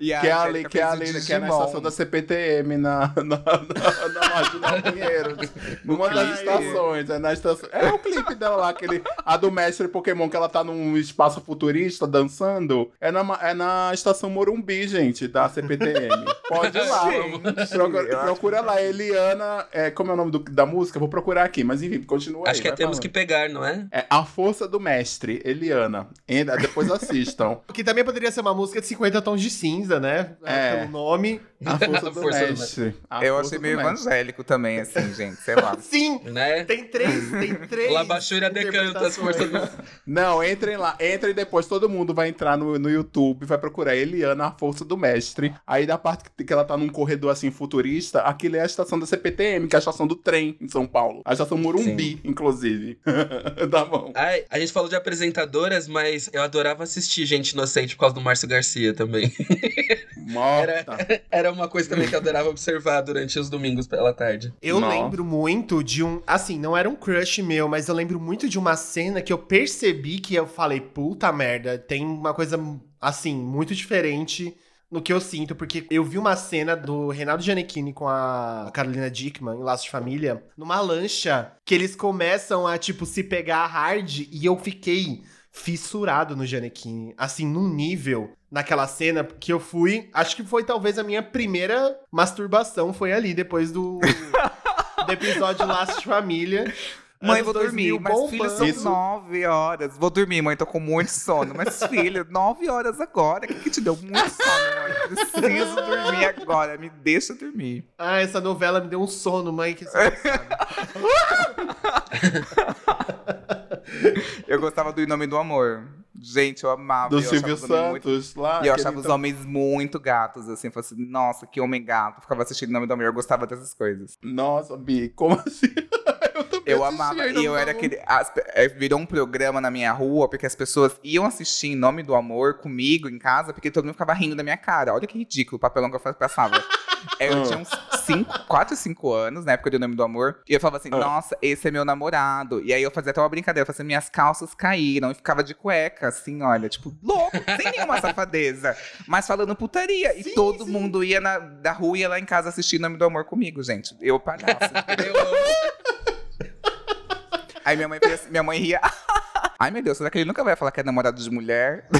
E a Que é a, Angélica que é a, fez o lei- que é na estação da CPTM, na, na, na, na Marginal Pinheiros. *laughs* Numa das estações. É, na estação, é o clipe dela lá, aquele, a do mestre Pokémon, que ela tá num espaço futurista dançando. É na, é na estação Morumbi, gente, da CPTM. Pode ir lá. Procura, procura lá, Eliana. É, como é o nome do- da música? Vou procurar aqui, mas enfim, continua aí. Acho que é Temos falando. que Pegar, não é? É A Força do Mestre, Eliana. Ainda- Depois assistam. *laughs* Que também poderia ser uma música de 50 tons de cinza. Cinza, né? É. Pelo nome. A força do Força do mestre. Eu força achei meio evangélico também, assim, gente. Sei lá. *laughs* Sim! Né? Tem três, tem três. Labachúria decanta as forças do... Não, entrem lá. Entrem depois, todo mundo vai entrar no, no YouTube, vai procurar Eliana, a força do mestre. Aí da parte que, que ela tá num corredor assim futurista, aquilo é a estação da CPTM, que é a estação do trem em São Paulo. A estação Morumbi, inclusive. *laughs* tá bom. Ai, a gente falou de apresentadoras, mas eu adorava assistir Gente Inocente por causa do Márcio Garcia também. *laughs* Morta. Era uma coisa também que eu adorava observar durante os domingos pela tarde. Eu Nossa. lembro muito de um. Assim, não era um crush meu, mas eu lembro muito de uma cena que eu percebi que eu falei, puta merda, tem uma coisa, assim, muito diferente no que eu sinto, porque eu vi uma cena do Reinaldo Giannichini com a Carolina Dickman em Laços de Família, numa lancha, que eles começam a, tipo, se pegar hard, e eu fiquei fissurado no Giannichini, assim, num nível naquela cena que eu fui, acho que foi talvez a minha primeira masturbação foi ali depois do *laughs* do episódio de Família. Mãe, Anos vou dormir. 2000 Mas, filho, são bombando. nove horas. Vou dormir, mãe. Tô com muito sono. Mas, *laughs* filho, nove horas agora. O que, que te deu muito sono, mãe? Preciso dormir agora. Me deixa dormir. Ah, essa novela me deu um sono, mãe, que. *laughs* Eu gostava do Em Nome do Amor. Gente, eu amava. Do eu Silvio os homens muito- Santos lá. E eu achava os então- homens muito gatos, assim. Eu falei assim, nossa, que homem gato. Ficava assistindo Em Nome do Amor. Eu gostava dessas coisas. Nossa, Bi, como assim? *laughs* *laughs* eu também Eu amava. E eu era aquele. as é, virou um programa na minha rua, porque as pessoas iam assistir Em Nome do Amor comigo em casa, porque todo mundo ficava rindo da minha cara. Olha que ridículo o papelão que eu passava. eu Ah. tinha uns 4, 5 anos, na época do Nome do Amor. E eu falava assim, Ah. nossa, esse é meu namorado. E aí eu fazia até uma brincadeira. Eu falava assim, minhas calças caíram. E ficava de cueca, assim, olha. Tipo, louco, sem nenhuma safadeza. Mas falando putaria. E todo mundo ia na, da rua e ia lá em casa assistir Nome do Amor comigo, gente. Eu palhaço. *laughs* Eu amo. Aí minha mãe, fez assim- minha mãe ria. *laughs* Ai, meu Deus, será que ele nunca vai falar que é namorado de mulher? *laughs*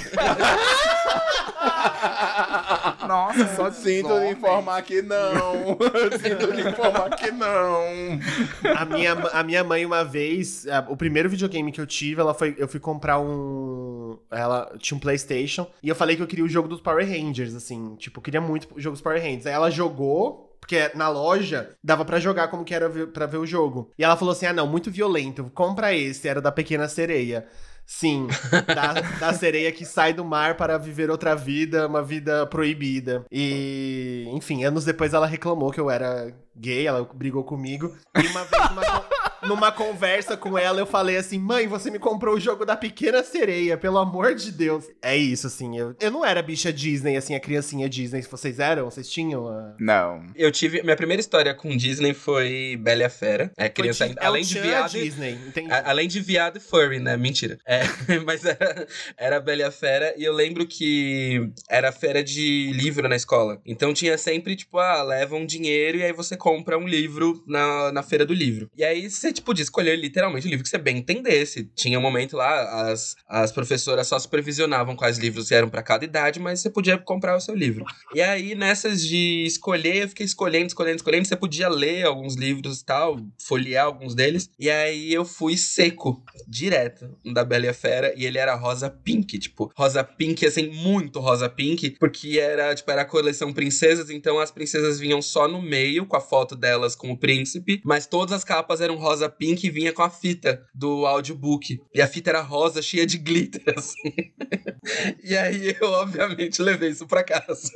Nossa, só Sinto lhe informar que não. *laughs* Sinto lhe informar que não. A minha, a minha mãe, uma vez, a- o primeiro videogame que eu tive, ela foi, eu fui comprar um. Ela tinha um PlayStation e eu falei que eu queria o jogo dos Power Rangers, assim. Tipo, eu queria muito o jogo dos Power Rangers. Aí ela jogou. Porque na loja dava pra jogar como que era pra ver o jogo. E ela falou assim: ah, não, muito violento, compra esse, era da Pequena Sereia. Sim, *laughs* da, da sereia que sai do mar para viver outra vida, uma vida proibida. E, enfim, anos depois ela reclamou que eu era gay, ela brigou comigo. E uma vez, con- numa conversa com ela, eu falei assim: mãe, você me comprou o jogo da pequena sereia, pelo amor de Deus. É isso, assim. Eu, eu não era bicha Disney, assim, a criancinha Disney. Vocês eram? Vocês tinham? a- Não. Eu tive. Minha primeira história com Disney foi Bela e a Fera. É criança. Foi além é o de viado. e- Disney, entendi. a- Além de viado e furry, né? Mentira. É, *laughs* mas era, era Bela e a Fera. E eu lembro que era feira de livro na escola. Então tinha sempre, tipo, ah, leva um dinheiro e aí você compra um livro na, na feira do livro. E aí você, tipo, podia escolher literalmente o livro que você bem entendesse. Tinha um momento lá, as, as professoras só supervisionavam quais livros eram pra cada idade, mas você podia comprar o seu livro. E aí, nessas de escolher, eu fiquei escolhendo, escolhendo, escolhendo. Você podia ler alguns livros e tal, folhear alguns deles. E aí eu fui seco, direto, no da Bela e a Fera. E ele era rosa pink, tipo, rosa pink, assim, muito rosa pink. Porque era, tipo, era a coleção princesas. Então as princesas vinham só no meio, com a foto delas com o príncipe. Mas todas as capas eram rosa pink e vinha com a fita do audiobook. E a fita era rosa, cheia de glitter, *laughs* assim. e aí eu, obviamente, levei isso pra casa.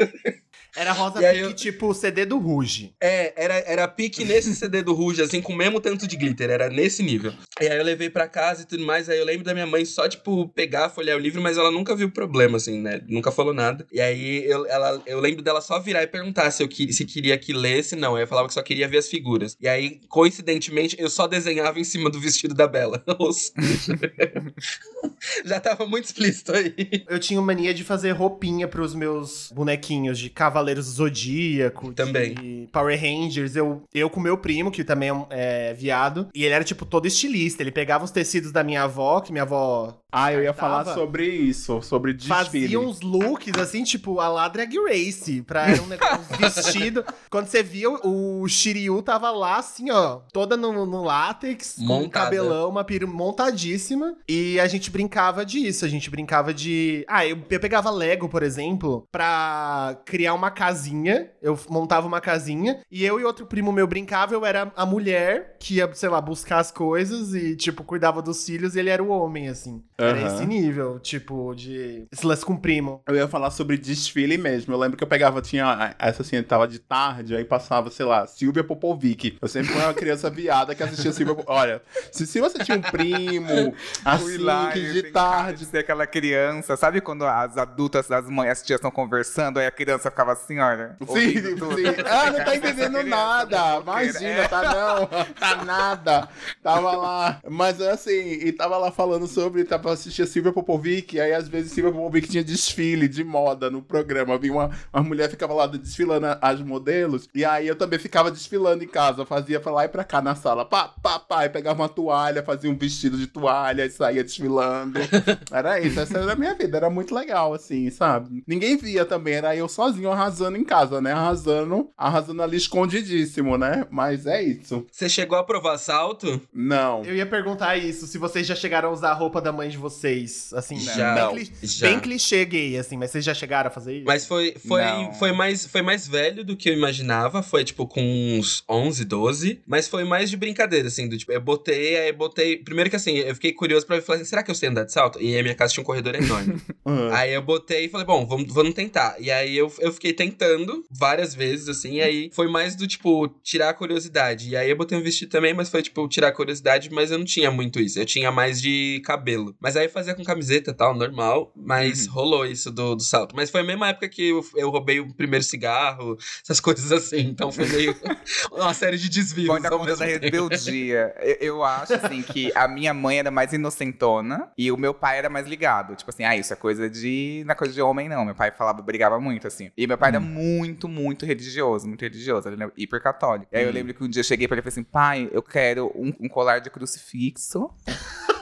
Era rosa pique, eu- tipo o CD do Ruge. É, era, era pique nesse CD do Ruge, assim, com o mesmo tanto de glitter, era nesse nível. E aí eu levei pra casa e tudo mais, aí eu lembro da minha mãe só, tipo, pegar, folhear o livro, mas ela nunca viu problema, assim, né? Nunca falou nada. E aí eu, ela, eu lembro dela só virar e perguntar se eu que- se queria que lesse, não. Aí eu falava que só queria ver as figuras. E aí, coincidentemente, eu só desenhava em cima do vestido da Bela. *laughs* Ou seja, *laughs* Já tava muito explícito aí. Eu tinha mania de fazer roupinha pros meus bonequinhos de Cavaleiros do Zodíaco, Também. de Power Rangers. Eu, eu com meu primo, que também é, é viado, e ele era, tipo, todo estilista. Ele pegava os tecidos da minha avó, que minha avó Ah, eu ia Tava- falar sobre isso, sobre desfile. fazia uns looks, assim, tipo, a lá Drag Race, pra um negócio um vestido. *laughs* Quando você via, o Shiryu tava lá, assim, ó, toda no, no látex, com um cabelão, uma peru montadíssima. E a gente brincava disso, a gente brincava de... Ah, eu, eu pegava Lego, por exemplo, pra criar uma casinha. Eu montava uma casinha, e eu e outro primo meu brincava, eu era a mulher que ia, sei lá, buscar as coisas e, tipo, cuidava dos filhos, e ele era o homem, assim. Era Aham. esse nível, tipo, de... Esse lance com o primo. Eu ia falar sobre desfile mesmo. Eu lembro que eu pegava, tinha essa assim, tava de tarde, aí passava, sei lá, Silvia Popovic. Eu sempre fui uma criança viada que assistia Silvia Popovic. Olha, se, se você tinha um primo, *laughs* assim, que de tarde. de ser aquela criança. Sabe quando as adultas, as mães, as tias estão conversando, aí a criança ficava assim, olha. Sim, ouvindo tudo. sim. Ah, não tá *laughs* entendendo nada. Imagina, É. tá não. Tá *laughs* nada. Tava lá. Mas assim, e tava lá falando sobre, tava assistindo Silvia Popovic, aí às vezes Silvia Popovic tinha desfile de moda no programa. Vinha uma, uma mulher ficava lá desfilando as modelos, e aí eu também ficava desfilando em casa, fazia pra lá e pra cá na sala. Pá, pá, pá, e pegava uma toalha, fazia um vestido de toalha e saía desfilando. *laughs* Era isso, essa era a minha vida, era muito legal, assim, sabe? Ninguém via também, era eu sozinho arrasando em casa, né? Arrasando, arrasando ali escondidíssimo, né? Mas é isso. Você chegou a provar salto? Não. Eu ia perguntar isso, se vocês já chegaram a usar a roupa da mãe de vocês, assim, Já. bem, cli- Já. bem clichê gay, assim, mas vocês já chegaram a fazer isso? Mas foi, foi, Não. foi, mais, foi mais velho do que eu imaginava. Foi, tipo, com uns 11, 12. Mas foi mais de brincadeira, assim. Do, tipo, eu botei, aí botei... Primeiro que, assim, eu fiquei curioso pra ver. Falei assim, será que eu sei andar de salto? E aí a minha casa tinha um corredor enorme. *laughs* Ah. aí eu botei e falei, bom, vamos, vamos tentar. E aí eu, eu fiquei tentando várias vezes, assim. E aí foi mais do, tipo, tirar a curiosidade. E aí eu botei um vestido também, mas foi, tipo, tirar a curiosidade. Mas eu não tinha muito isso. Eu tinha mais de cabelo. Mas aí eu fazia com camiseta e tal, normal. Mas Uhum. rolou isso do, do salto. Mas foi a mesma época que eu, eu roubei o primeiro cigarro, essas *laughs* coisas assim. Então foi meio *laughs* uma série de desvios. Na conta da rebeldia. Eu, eu acho, assim, que a minha mãe era mais inocentona e o meu pai era mais ligado. Tipo assim, ah, isso é coisa de. Não é coisa de homem, não. Meu pai falava, brigava muito, assim. E meu pai era muito, muito religioso, muito religioso. Ele era hiper católico. E aí eu lembro que um dia eu cheguei pra ele e falei assim: pai, eu quero um, um colar de crucifixo.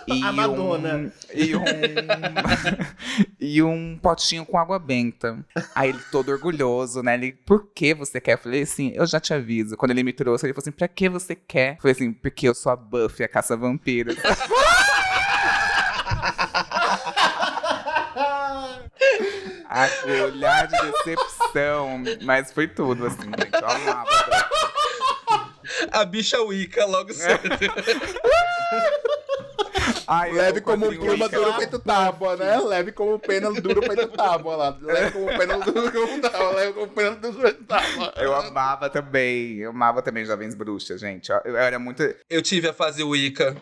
E A Madonna. Um, e, um, *laughs* e um potinho com água benta. Aí ele todo orgulhoso, né? Ele, por que você quer? Eu falei assim, eu já te aviso. Quando ele me trouxe, ele falou assim, pra que você quer? Eu falei assim, porque eu sou a Buffy, a caça-vampiros. *laughs* *laughs* Ah, o olhar de decepção. Mas foi tudo, assim, gente. Eu amava a. A bicha Wicca logo cedo. *laughs* Ai, Leve como pluma duro feito tábua, né? Leve como pena duro feito tábua lá. Leve como pena duro feito tábua. Leve como pena duro feito tábua. Eu amava também. Eu amava também Jovens Bruxas, gente. Eu, eu era muito. Eu tive a fase Wicca.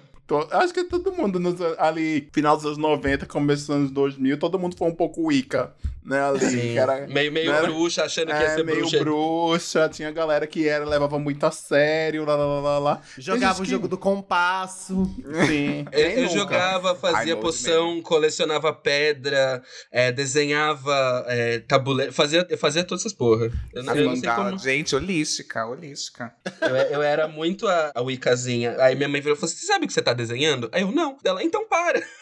Acho que todo mundo nos, ali, final dos anos 90, começo dos anos 2000, todo mundo foi um pouco Wicca, né? Ali, que era, Meio, meio né? bruxa, achando que ia é, ser meio bruxa. bruxa. tinha galera que era, levava muito a sério, lá, lá, lá, lá, lá. Jogava o gente jogo do compasso. que- Sim. *laughs* Eu, eu jogava, fazia poção, colecionava pedra, é, desenhava é, tabuleiro, fazia, eu fazia todas essas porra. Eu, As eu não sei como. Gente, holística, holística. Eu, eu era muito a, a Wiccazinha. Aí minha mãe virou e falou: Você sabe o que você tá desenhando? Aí eu, não. Ela, então para. *laughs*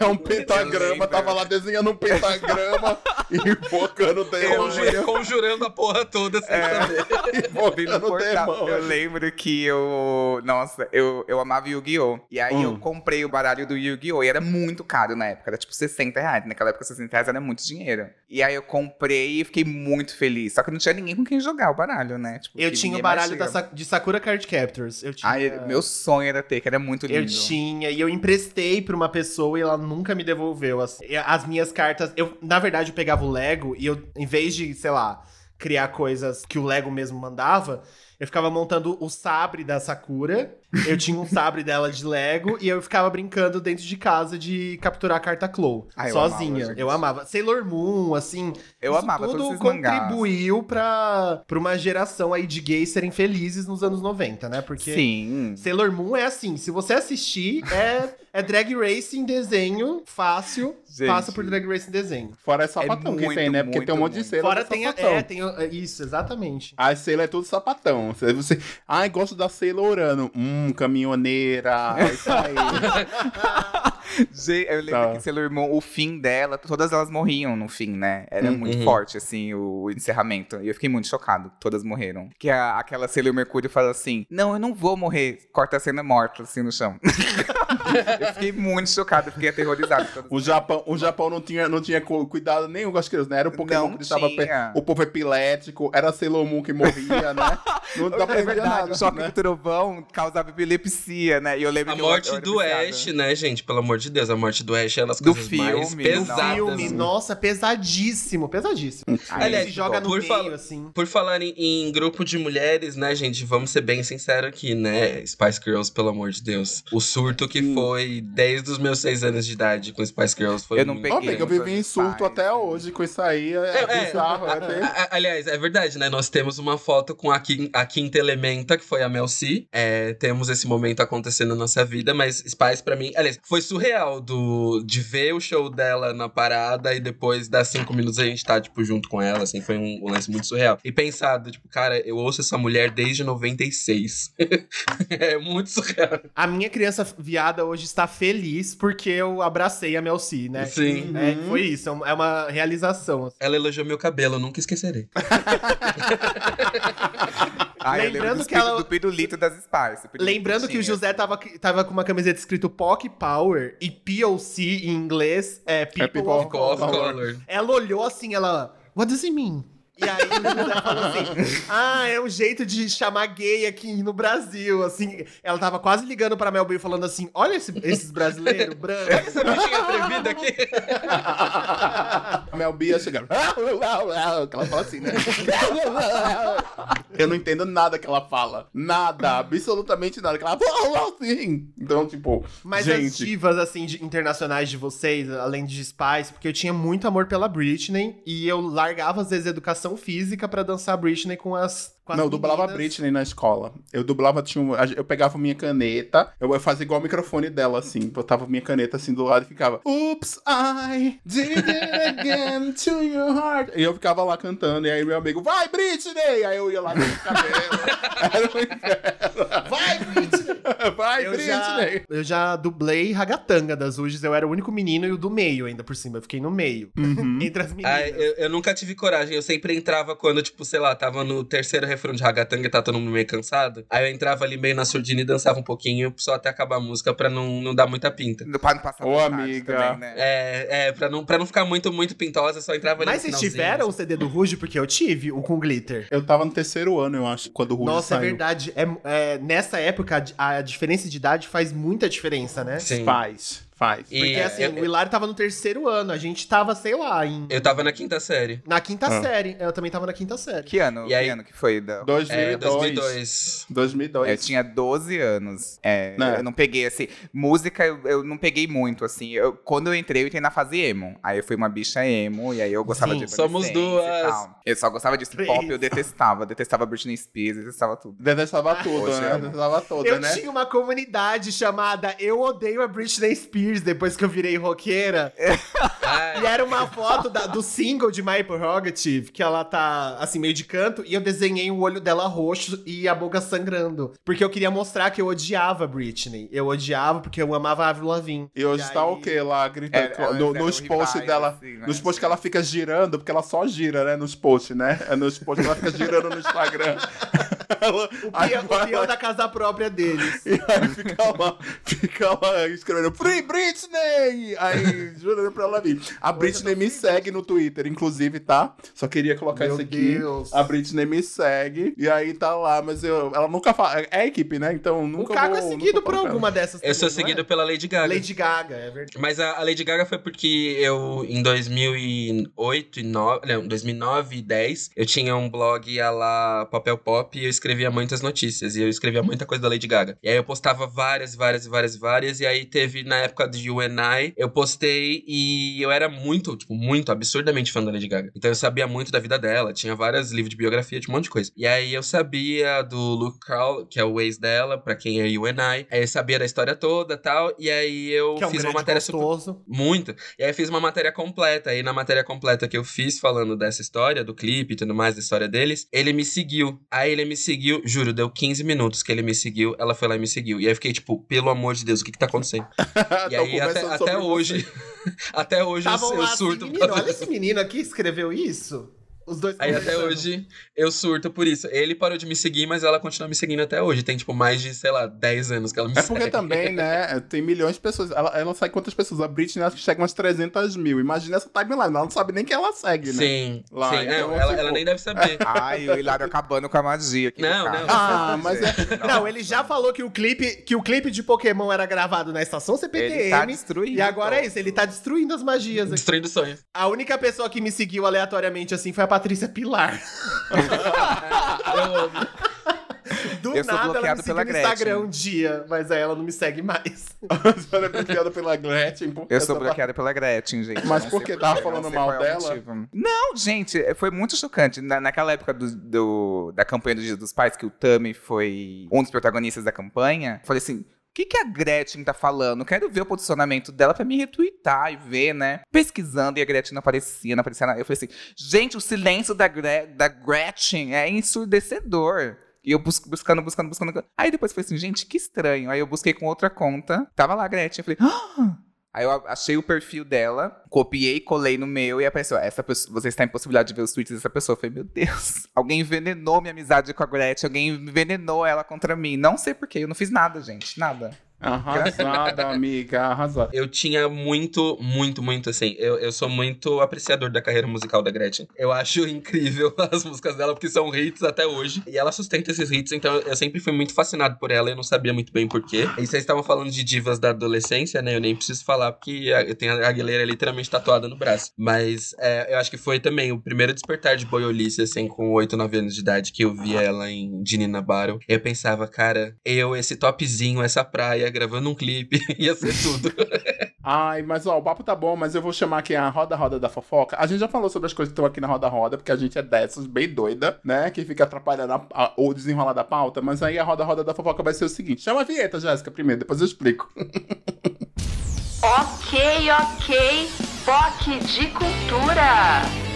É um *laughs* pentagrama, tava lá desenhando um pentagrama e focando o Conju- demônio. conjurando a porra toda sem saber. *laughs* Invocando demônio. Eu lembro que eu. Nossa, eu, eu amava Yu-Gi-Oh! E aí eu Hum. comprei o baralho do Yu-Gi-Oh! E era muito caro na época. Era tipo 60 reais. Naquela época, 60 reais era muito dinheiro. E aí eu comprei e fiquei muito feliz. Só que não tinha ninguém com quem jogar o baralho, né? Tipo, Eu tinha o baralho da de Sakura Card Captors. Eu tinha. Ai, meu sonho era ter, que era muito lindo. Eu tinha, e eu emprestei pra uma pessoa e ela nunca me devolveu. assim. E As minhas cartas. Eu, na verdade, eu pegava o Lego e eu, em vez de, sei lá, criar coisas que o Lego mesmo mandava, Eu ficava montando o sabre da Sakura. Eu tinha um sabre dela de Lego e eu ficava brincando dentro de casa de capturar a carta Claw. Ah, eu sozinha. amava, eu amava. Sailor Moon, assim. Eu isso amava tudo todos contribuiu pra, pra uma geração aí de gays serem felizes nos anos 90, né? Porque Sim. Sailor Moon é assim, se você assistir, é, é drag race em desenho, fácil, Gente. passa por drag race em desenho. Fora é sapatão que muito, tem, né? Porque muito, tem um monte de. Sailor Fora que tem, a- sapatão. é, tem é, isso, exatamente. A Sailor é tudo sapatão. Você, você, ai, gosto da Sailorano. Hum, caminhoneira. É isso aí. *laughs* Gente, eu lembro Tá. que Sailor Moon, o fim dela, todas elas morriam no fim, né? Era Uhum. muito forte, assim, o encerramento. E eu fiquei muito chocado, todas morreram. Que a- aquela Sailor Mercúrio fala assim, não, eu não vou morrer. Corta a cena morta, assim, no chão. *laughs* eu fiquei muito chocado, fiquei aterrorizado. O Japão, o Japão não tinha, não tinha cu- cuidado nenhum com as crianças, né? Era o Pokémon Não que tinha. o povo epilético, era a Sailor Moon que morria, né? *laughs* Não dá pra é verdade, nada, o choque né? do trovão causava epilepsia, né? E eu lembro A que eu- morte eu era do. Ash, né, gente? Pelo amor de Deus, a morte do Ash é uma das Do coisas mais filme, pesadas. Filme, nossa, pesadíssimo, pesadíssimo. Aí Aliás, ele se joga no por meio, assim. Por falar em, em grupo de mulheres, né, gente? Vamos ser bem sinceros aqui, né? Spice Girls, pelo amor de Deus. O surto que Sim. foi desde os meus seis anos de idade com Spice Girls foi Eu não muito- peguei. Amiga, eu vivi em surto até hoje com isso aí. É, É, é. bizarro. é ter- A- a- Aliás, é verdade, né? Nós temos uma foto com a, quin- a quinta elementa, que foi a Mel C. É, temos esse momento acontecendo na nossa vida, mas Spice, pra mim, aliás, foi surreal do, de ver o show dela na parada e depois das cinco minutos a gente tá, tipo, junto com ela, assim, foi um, um lance muito surreal. E pensado, tipo, cara, eu ouço essa mulher desde 96. *laughs* é muito surreal. A minha criança viada hoje está feliz porque eu abracei a Mel C, né? Sim. É, foi isso, é uma- é uma realização. assim. Ela elogiou meu cabelo, eu nunca esquecerei. *laughs* Ah, eu lembro Lembrando dos que ela- do pirulito das Spice. pirulito Lembrando que o tinha. José tava, tava com uma camiseta escrito POC Power e POC em inglês é People, People of of Color. Color. Ela olhou assim, ela. What does it mean? E aí o José falou assim: Ah, é um jeito de chamar gay aqui no Brasil. Assim, ela tava quase ligando pra Mel B falando assim: olha esse- esses brasileiros brancos. Essa bichinha atrevida aqui. A Mel B ia chegar. Que ela fala assim, né? Eu não entendo nada que ela fala. Nada, absolutamente nada. Que ela fala assim. Então, tipo, Mas as gente. divas, assim, de- internacionais de vocês, além de Spice, porque eu tinha muito amor pela Britney e eu largava, às vezes, educação física pra dançar Britney com as. Com as Não, eu dublava meninas. Britney na escola. Eu dublava, tinha um- eu pegava minha caneta, eu fazia igual o microfone dela, assim. Botava minha caneta assim do lado e ficava Oops, I did it again to your heart. E eu ficava lá cantando, e aí meu amigo, vai Britney! Aí eu ia lá no *laughs* cabelo. Era um inferno. Vai, Britney! *laughs* Vai Eu já, Britney! eu já dublei Ragatanga das Uges, eu era o único menino e o do meio ainda por cima. Eu fiquei no meio. Uhum. *laughs* Entre as meninas. Ah, eu, eu nunca tive coragem. Eu sempre entrava quando, tipo, sei lá, tava no terceiro refrão de Ragatanga e tá todo mundo meio cansado. Aí eu entrava ali meio na surdina e dançava um pouquinho, só até acabar a música pra não, não dar muita pinta. Pra não passar Ô, amiga. também, né? É, é pra, não, pra não ficar muito, muito pintosa, só entrava ali Mas vocês tiveram o. CD do Ruge? Porque eu tive, o com glitter. Eu tava no terceiro ano, eu acho, quando o Rude Nossa, é verdade. É, é, nessa época, a a diferença de idade faz muita diferença, né? Sim. Faz, faz. E, Porque é, assim, eu, o Hilário tava no terceiro ano, a gente tava, sei lá, em, eu tava na quinta série. na quinta Ah. série. Eu também tava na quinta série. Que ano? E aí- Que ano que foi? Da... 2002. É, 2002. 2002. Eu tinha 12 anos. É, Né? Eu não peguei, assim. Música eu, eu não peguei muito, assim. Eu, quando eu entrei, eu entrei na fase emo. Aí eu fui uma bicha emo, e aí eu gostava Sim, de somos duas. Eu só gostava de Três. pop, eu detestava. Detestava Britney Spears, detestava tudo. Detestava tudo, Hoje né? Detestava toda, Eu né? tinha uma comunidade chamada Eu Odeio a Britney Spears depois que eu virei roqueira. Ah, E era uma foto da- do single de My Prerogative, que ela tá, assim, meio de canto, e eu desenhei o olho dela roxo e a boca sangrando. Porque eu queria mostrar que eu odiava a Britney. Eu odiava porque eu amava a Avril Lavigne. E hoje E tá aí- o quê lá, gritando? É, elas no, eram nos posts dela. assim, né? Nos posts que ela fica girando, porque ela só gira, né? Nos posts, né? É nos posts que ela fica girando no Instagram. *laughs* Ela- O peão, o da casa própria deles. *laughs* E aí fica lá, fica lá escrevendo Free Britney! Aí, jurando pra ela vir. A Britney me segue no Twitter, inclusive, tá? Só queria colocar Meu isso aqui. Deus. A Britney me segue. E aí tá lá, mas eu, ela nunca fala. É a equipe, né? Então O nunca Caco vou, é seguido por alguma dessas eu sou é? seguido pela Lady Gaga. Lady Gaga, é verdade. Mas a, a Lady Gaga foi porque eu, em 2008 e 9, não, 2009 e 10, eu tinha um blog a lá Papel Pop e eu escrevia muitas notícias e eu escrevia muita coisa da Lady Gaga. E aí eu postava várias, várias, várias, várias. E aí teve na época de UNI, eu postei e eu era muito, tipo, muito absurdamente fã da Lady Gaga. Então eu sabia muito da vida dela, tinha vários livros de biografia, tinha um monte de coisa. E aí eu sabia do Luke Carl, que é o ex dela, pra quem é UNI. Aí eu sabia da história toda tal. E aí eu é um fiz uma matéria super. gostoso. Muito. E aí fiz uma matéria completa. E na matéria completa que eu fiz falando dessa história, do clipe e tudo mais, da história deles, ele me seguiu. Aí ele me seguiu, juro, deu 15 minutos que ele me seguiu, ela foi lá e me seguiu. E aí eu fiquei tipo, pelo amor de Deus, o que que tá acontecendo? *laughs* E Tão aí até, até hoje, *laughs* até hoje eu, eu surto. menino, olha esse menino aqui que escreveu isso. Os dois Aí até hoje eu surto por isso. Ele parou de me seguir, mas ela continua me seguindo até hoje. Tem, tipo, mais de, sei lá, 10 anos que ela me É segue. porque também, né, tem milhões de pessoas. Ela, ela não sabe quantas pessoas. A Britney acho que chega umas 300 mil. Imagina essa timeline. Ela não sabe nem quem ela segue, né? Sim, Lá, sim. então, Não, ela, tipo- ela nem deve saber. *laughs* Ai, o Hilário acabando com a magia aqui. do Não, não. Ah, mas é. Não, ele já falou que o clipe, que o clipe de Pokémon era gravado na estação CPTM. Ele tá destruindo. E agora é isso, ele tá destruindo as magias aqui. Destruindo sonhos. A única pessoa que me seguiu aleatoriamente assim foi a Patrícia Pilar. Eu amo. Do Eu sou nada ela me pela no Instagram um dia, mas aí ela não me segue mais. *laughs* Ela é bloqueada pela Gretchen. Eu sou bloqueada pela Gretchen, gente. Mas por que? Tava falando mal é dela? motivo. Não, gente, foi muito chocante. Na, naquela época do, do- da campanha do Dia dos Pais, que o Tami foi um dos protagonistas da campanha, falei assim. O que, que a Gretchen tá falando? Quero ver o posicionamento dela pra me retweetar e ver, né? Pesquisando e a Gretchen não aparecia, não aparecia nada. Eu falei assim, gente, o silêncio da, Gre da Gretchen é ensurdecedor. E eu bus buscando, buscando, buscando. Aí depois eu falei assim, gente, que estranho. Aí eu busquei com outra conta. Tava lá a Gretchen. Eu falei, ah! Aí eu achei o perfil dela, copiei, colei no meu e apareceu, essa pessoa, você está em possibilidade de ver os tweets dessa pessoa. Eu falei, meu Deus, *laughs* alguém envenenou minha amizade com a Gretchen, alguém envenenou ela contra mim. Não sei porquê, eu não fiz nada, gente, nada. Arrasada, *laughs* amiga, arrasada. Eu tinha muito, muito, muito assim. Eu, eu sou muito apreciador da carreira musical da Gretchen. Eu acho incrível *laughs* as músicas dela, porque são hits até hoje. E ela sustenta esses hits, então eu sempre fui muito fascinado por ela. Eu não sabia muito bem porquê. E vocês estavam falando de divas da adolescência, né? Eu nem preciso falar, porque eu tenho a Aguilera literalmente tatuada no braço. Mas é, eu acho que foi também o primeiro despertar de boiolice, assim, com 8, 9 anos de idade, que eu vi ela em Dinina Battle. Eu pensava, cara, eu, esse topzinho, essa praia, gravando um clipe, *laughs* ia ser tudo. *laughs* Ai, mas ó, o papo tá bom, mas eu vou chamar aqui a Roda Roda da Fofoca. A gente já falou sobre as coisas que estão aqui na Roda Roda, porque a gente é dessas, bem doida, né? Que fica atrapalhando a, a, o desenrolar da pauta. Mas aí a Roda Roda da Fofoca vai ser o seguinte: chama a vinheta, Jéssica, primeiro, depois eu explico. *laughs* Ok, ok. POC de cultura.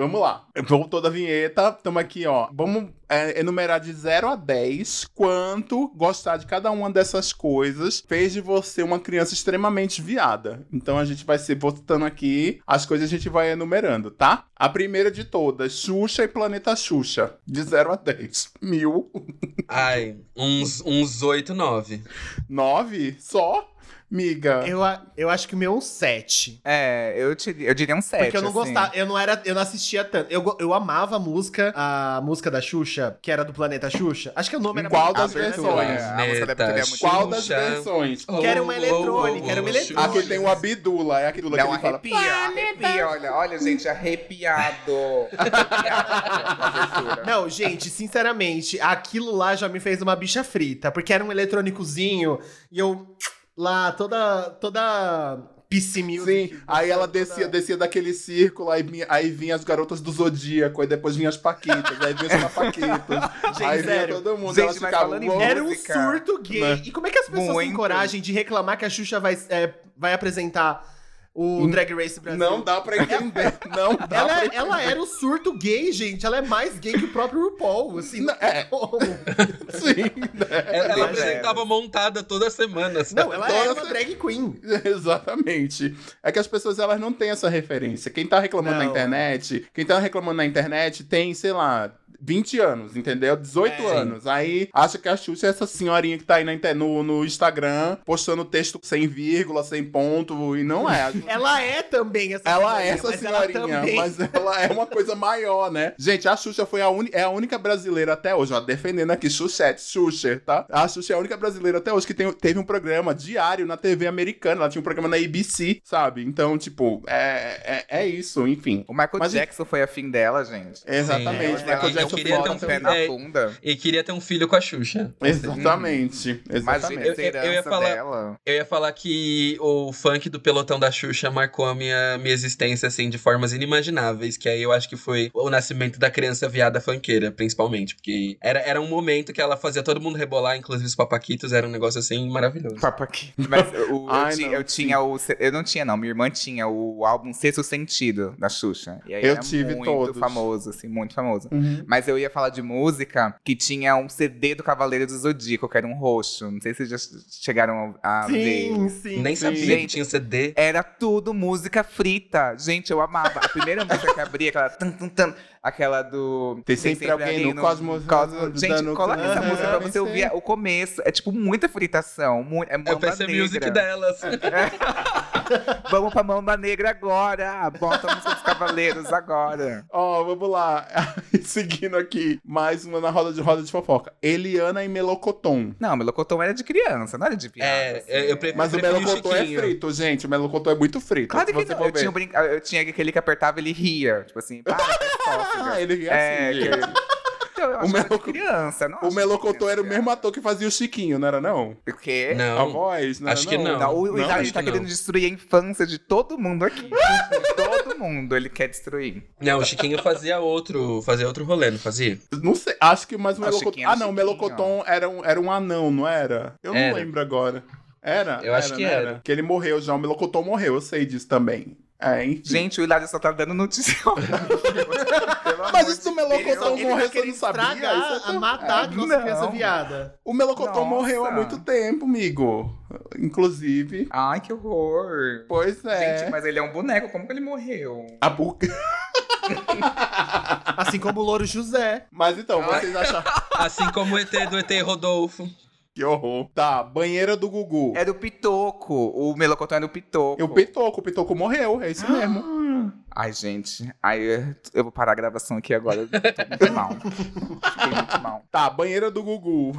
Vamos lá. Voltou da vinheta, estamos aqui, ó. Vamos é, enumerar de 0 a 10 quanto gostar de cada uma dessas coisas fez de você uma criança extremamente viada. Então a gente vai ser votando aqui, as coisas a gente vai enumerando, tá? A primeira de todas, Xuxa e Planeta Xuxa. De 0 a 10. Mil. Ai, uns, uns 8, 9. 9? Só? Miga. Eu, eu acho que o meu é um 7. É, eu, te, eu diria um 7. Porque eu não assim. gostava, eu não era, eu não assistia tanto. Eu, eu amava a música, a música da Xuxa, que era do Planeta Xuxa. Acho que o nome era Qual das versões? Miguel? a música da é muito Qual das versões? Que era uma eletrônica, era uma eletrônica. Aqui tem o Abdula, é aquilo que ele fala. arrepia, arrepia, olha, olha, gente, arrepiado. Arrepiado. Não, gente, sinceramente, aquilo lá já me fez uma bicha frita, porque era um eletrônicozinho e eu lá toda toda PC Music. Sim, aí ela descia, descia daquele círculo, aí vinha, aí vinha as garotas do Zodíaco, aí depois vinha as Paquitas, aí vinha os Papaquitas. *laughs* Gente, aí vinha sério. todo mundo, Gente, elas ficavam. falando "Uou". Era um música. surto gay. Né? E como é que as pessoas têm Muito. coragem de reclamar que a Xuxa vai, é, vai apresentar o Drag Race Brasil? Não dá pra entender, *laughs* não dá Ela, pra é- ela era o surto gay, gente. Ela é mais gay que o próprio RuPaul, assim, não É. *laughs* Sim, né? Ela, ela Bem apresentava montada toda semana. sabe? Não, ela Toda era uma drag queen. *laughs* Exatamente. É que as pessoas elas não têm essa referência. Quem tá reclamando na Não. internet, quem tá reclamando na internet tem, sei lá, 20 anos, entendeu? 18 É. anos. Aí acha que a Xuxa é essa senhorinha que tá aí na no, no Instagram postando texto sem vírgula, sem ponto, e não é. *laughs* Ela é também essa Ela é essa mas ela senhorinha, também- mas ela é uma coisa maior, né? Gente, a Xuxa foi a, é a única brasileira até hoje, ó, defendendo aqui Xuxete, Xuxa, tá? A Xuxa é a única brasileira até hoje que tem- teve um programa diário na TV americana, ela tinha um programa na ABC, sabe? Então, tipo, é, é, é isso, enfim. O Michael Mas- Jackson foi afim dela, gente. Exatamente, Sim, Michael ela- Queria ter um Com o pé na é, bunda. E queria ter um filho com a Xuxa. Exatamente. Imagina Exatamente. essa Eu- eu- eu ia falar- dela. Eu ia falar que o funk do pelotão da Xuxa marcou a minha, minha existência, assim, de formas inimagináveis. Que aí eu acho que foi o nascimento da criança viada funkeira, principalmente. Porque era, era um momento que ela fazia todo mundo rebolar, inclusive os papaquitos, era um negócio assim maravilhoso. Papo aqui. Mas o- *laughs* eu, Ai, não, eu tinha o. Eu não tinha, não. Minha irmã tinha o álbum Sexto Sentido da Xuxa. E aí Eu era tive muito todos. famoso, assim, muito famoso. Uhum. Mas eu ia falar de música que tinha um CD do Cavaleiro do Zodíaco, que era um roxo. Não sei se vocês já chegaram a ver. Sim, sim. Nem sim. sabia que Gente, tinha CD. Era tudo música frita. Gente, eu amava. A primeira música que abria, aquela. Tum, tum, tum, aquela do. Tem sempre alguém ali no Cosmos- Cosmos- Gente, dando- coloca essa música pra você sei. ouvir o começo. É tipo muita fritação. mu- É É PC Negra. Music delas. *laughs* *laughs* Vamos pra Mamba Negra agora. Bota a música dos Cavaleiros agora. Ó, vamos lá. *laughs* Seguindo aqui, mais uma na roda de roda de fofoca. Eliana e Melocoton. Não, melocotão era de criança, não era de piada. É, assim. eu prefiro. Mas o Melocoton é frito, gente. O Melocoton é muito frito. Claro que não. Eu tinha, um brin... eu tinha aquele que apertava ele ria. Tipo assim, cócega. Ah, *laughs* ele ria É, assim. que- eu O acho que era de Meloco- criança, não O que era o mesmo ator que fazia o Chiquinho, não era não? O quê? A Não. voz, não acho era que não. Não, o Não, Isaac tá que querendo não. destruir a infância de todo mundo aqui. Todo mundo ele quer destruir. Não, o Chiquinho fazia outro, fazia outro rolê, não fazia? Não sei, acho que mais o Ah, Melocoton. Era Ah, não, o Melocoton era um, era um anão, não era? Eu não Era. lembro agora. Era? Eu acho que não era. Que ele morreu já, o Melocoton morreu, eu sei disso também. É, enfim. Gente, o Hilário só tá dando notícia. *laughs* Mas isso do de. Ele morreu, você não sabia? estragar, Isso é matar a É, nossa não. criança viada. O Melocoton Nossa. morreu há muito tempo, amigo. Inclusive. Ai, que horror. Pois é. Gente, mas ele é um boneco, como que ele morreu? A bu- Assim como o Louro José. Mas então, vocês acharam. Assim como o ET do ET Rodolfo. Que horror. Tá, banheira do Gugu. Era o Pitoco. O melocotão era o Pitoco. E o Pitoco, o Pitoco morreu, é isso mesmo. Ai, gente. Ai, eu- vou parar a gravação aqui agora. Tô muito *laughs* mal. Fiquei muito mal. Tá, banheira do Gugu.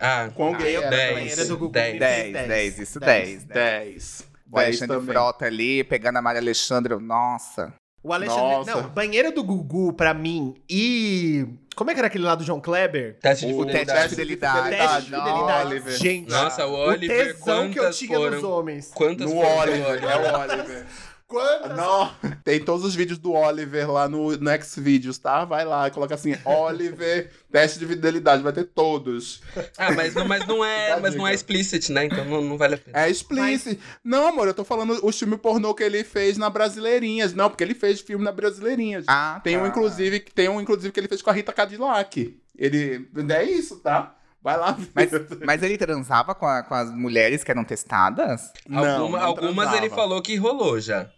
Ah, Com gay era dez, banheira do Gugu. dez. 10, 10, isso 10. 10. 10. O Alexandre também. Frota ali, pegando a Maria Alexandra. Nossa. O Alexandre. Nossa. Não, banheira do Gugu, pra mim, e. Como é que era aquele lá do João Kleber? Teste de O teste fidelidade. de fidelidade. Teste de fidelidade. Oliver. Gente, Nossa, o o Oliver, tesão que eu quantas tinha nos foram? homens. Quantas No Oliver, é o Oliver. Quantas? Não, *laughs* tem todos os vídeos do Oliver lá no, no Xvideos, tá? Vai lá, coloca assim, *laughs* Oliver, teste de fidelidade, vai ter todos. Ah, mas não, mas não é, mas não é explicit, né? Então não, não vale a pena. É explícito. Não, amor, eu tô falando o filme pornô que ele fez na Brasileirinhas. Não, porque ele fez filme na Brasileirinhas. Ah, Tem um, tá. inclusive, que- tem um, inclusive, que ele fez com a Rita Cadillac. Ele. É isso, tá? Vai lá ver. Mas, mas ele transava com, a- com as mulheres que eram testadas? Não, Alguma- não algumas ele falou que rolou já.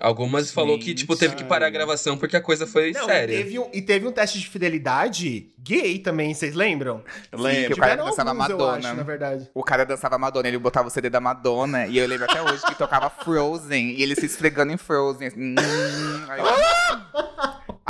Algumas falou que, tipo, teve que parar a gravação porque a coisa foi Não, e séria. teve, um, e teve um teste de fidelidade gay também, vocês lembram? Lembro. que o cara dançava alguns, eu Madonna. acho, na verdade. O cara dançava Madonna, ele botava o CD da Madonna. E eu lembro até hoje que tocava Frozen. E ele se esfregando em Frozen. assim, hum, *laughs* aí,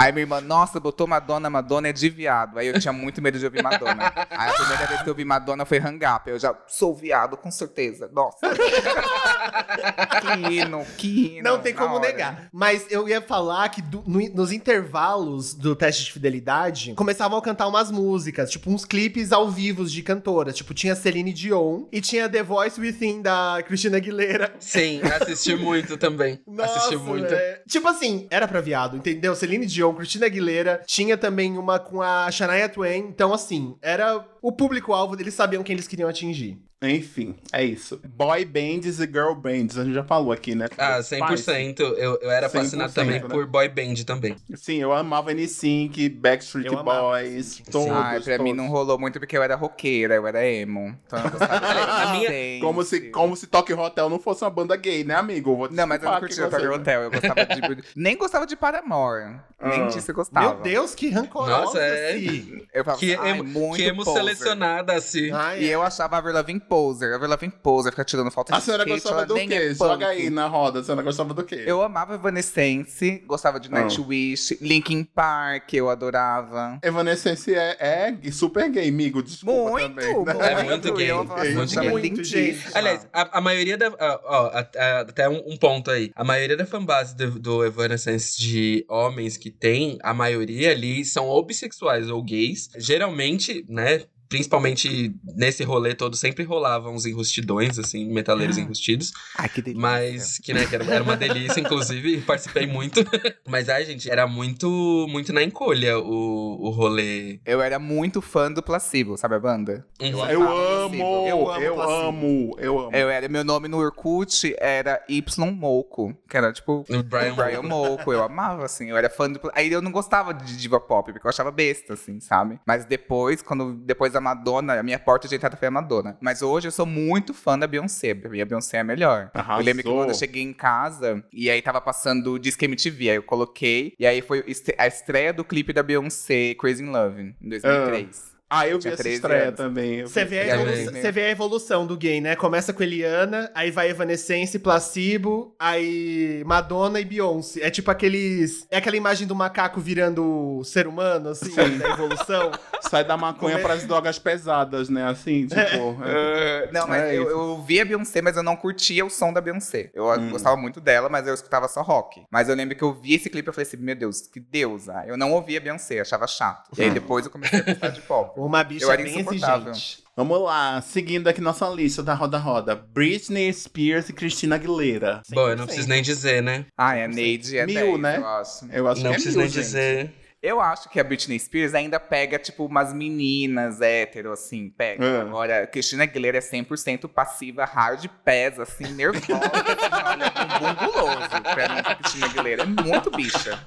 aí minha irmã, nossa, botou Madonna, Madonna é de viado. Aí eu tinha muito medo de ouvir Madonna. Aí a primeira vez que eu ouvi Madonna foi Hang Up. Eu já sou viado, com certeza. Nossa. *laughs* que hino, que hino. Não tem como hora. negar. Mas eu ia falar que do- no- nos intervalos do teste de fidelidade, começavam a cantar umas músicas, tipo uns clipes ao vivo de cantoras. Tipo, tinha Celine Dion e tinha The Voice Within da Cristina Aguilera. Sim, assisti muito também. assisti muito. é. Tipo assim, era pra viado, entendeu? Celine Dion, Cristina Aguilera, tinha também uma com a Shania Twain. Então, assim, era o público-alvo, eles sabiam quem eles queriam atingir. Enfim, é isso. Boy bands e girl bands, a gente já falou aqui, né? Ah, 100%. Eu, eu era 100%, fascinado também né? por boy band também. Sim, eu amava NSYNC, Backstreet Eu Boys, todos, Ai, pra mim todos. não rolou muito porque eu era roqueira, eu era emo. Então eu gostava *laughs* minha-. Como se, como se Tokyo Hotel não fosse uma banda gay, né, amigo? Não, mas eu não curtia Tokyo Hotel. Eu gostava de. *laughs* Nem gostava de Paramore. Nem Ah. disso eu gostava. Meu Deus, que rancorosa. Nossa, é. sim. Eu falava Que assim, ai, emo, muito que emo. Selecionada assim. Ai, E eu achava a Avril poser. A Avril poser, fica tirando foto de A senhora skate, gostava do nem quê? é Joga aí na roda. A senhora gostava do quê? Eu amava Evanescence, gostava de Ah. Nightwish, Linkin Park, eu adorava. Evanescence é, é super gay, amigo. Desculpa Muito, também. muito, né? *laughs* É muito gay, Eu muito achava gay. lindíssima. Aliás, a, a maioria da. Ó, a- a- até um, um ponto aí. A maioria da fanbase do, do Evanescence de homens que tem, a maioria ali são ou bissexuais ou gays. Geralmente, né? Principalmente nesse rolê todo, sempre rolavam uns enrustidões, assim, metaleiros Ah. enrustidos. Ai, que delícia. Mas, que, né, que era, era uma delícia, inclusive, *laughs* participei muito. *laughs* Mas, ai, gente, era muito, muito na encolha o, o rolê. Eu era muito fã do Placebo, sabe a banda? Uhum. Eu amava amo, eu Eu amo, amo eu amo. Eu era, meu nome no Orkut era Y Moco, que era tipo O Brian, o Brian Moco, eu amava, assim, eu era fã do... Aí eu não gostava de diva pop, porque eu achava besta, assim, sabe? Mas depois, quando depois da Madonna, a minha porta de entrada foi a Madonna. Mas hoje eu sou muito fã da Beyoncé, pra mim a Beyoncé é a melhor. Arrasou. Eu lembro que quando eu cheguei em casa, e aí tava passando o Disque MTV, aí eu coloquei, e aí foi a estreia do clipe da Beyoncé, Crazy in Love, em 2003. Ah, eu vi essa 13 estreia anos. também. Você vê, É você vê a evolução do gay, né? Começa com Eliana, aí vai Evanescence, Placebo, aí Madonna e Beyoncé. É tipo aqueles. É aquela imagem do macaco virando ser humano, assim, da evolução. *laughs* Sai da maconha Come- pras drogas pesadas, né? Assim, tipo. é. *laughs* Uh, não, mas É eu, eu via a Beyoncé, mas eu não curtia o som da Beyoncé. Eu Hum. gostava muito dela, mas eu escutava só rock. Mas eu lembro que eu vi esse clipe e falei assim, meu Deus, que deusa. Eu não ouvia a Beyoncé, achava chato. E aí *laughs* depois eu comecei a gostar de pop. Uma bicha Eu era bem insuportável. exigente. Vamos lá, seguindo aqui nossa lista da Roda Roda. Britney Spears e Christina Aguilera. Bom, eu não preciso nem dizer, né? Ah, é Neide, é Mil, 10, né? eu acho. Eu acho não que é preciso mil, nem gente. dizer. Eu acho que a Britney Spears ainda pega, tipo, umas meninas hétero, assim, pega. É. Agora, a Cristina Aguilera é 100% passiva, hard pés, assim, nervosa. assim, *laughs* olha, um guloso. Pra mim, a Cristina Aguilera é muito bicha.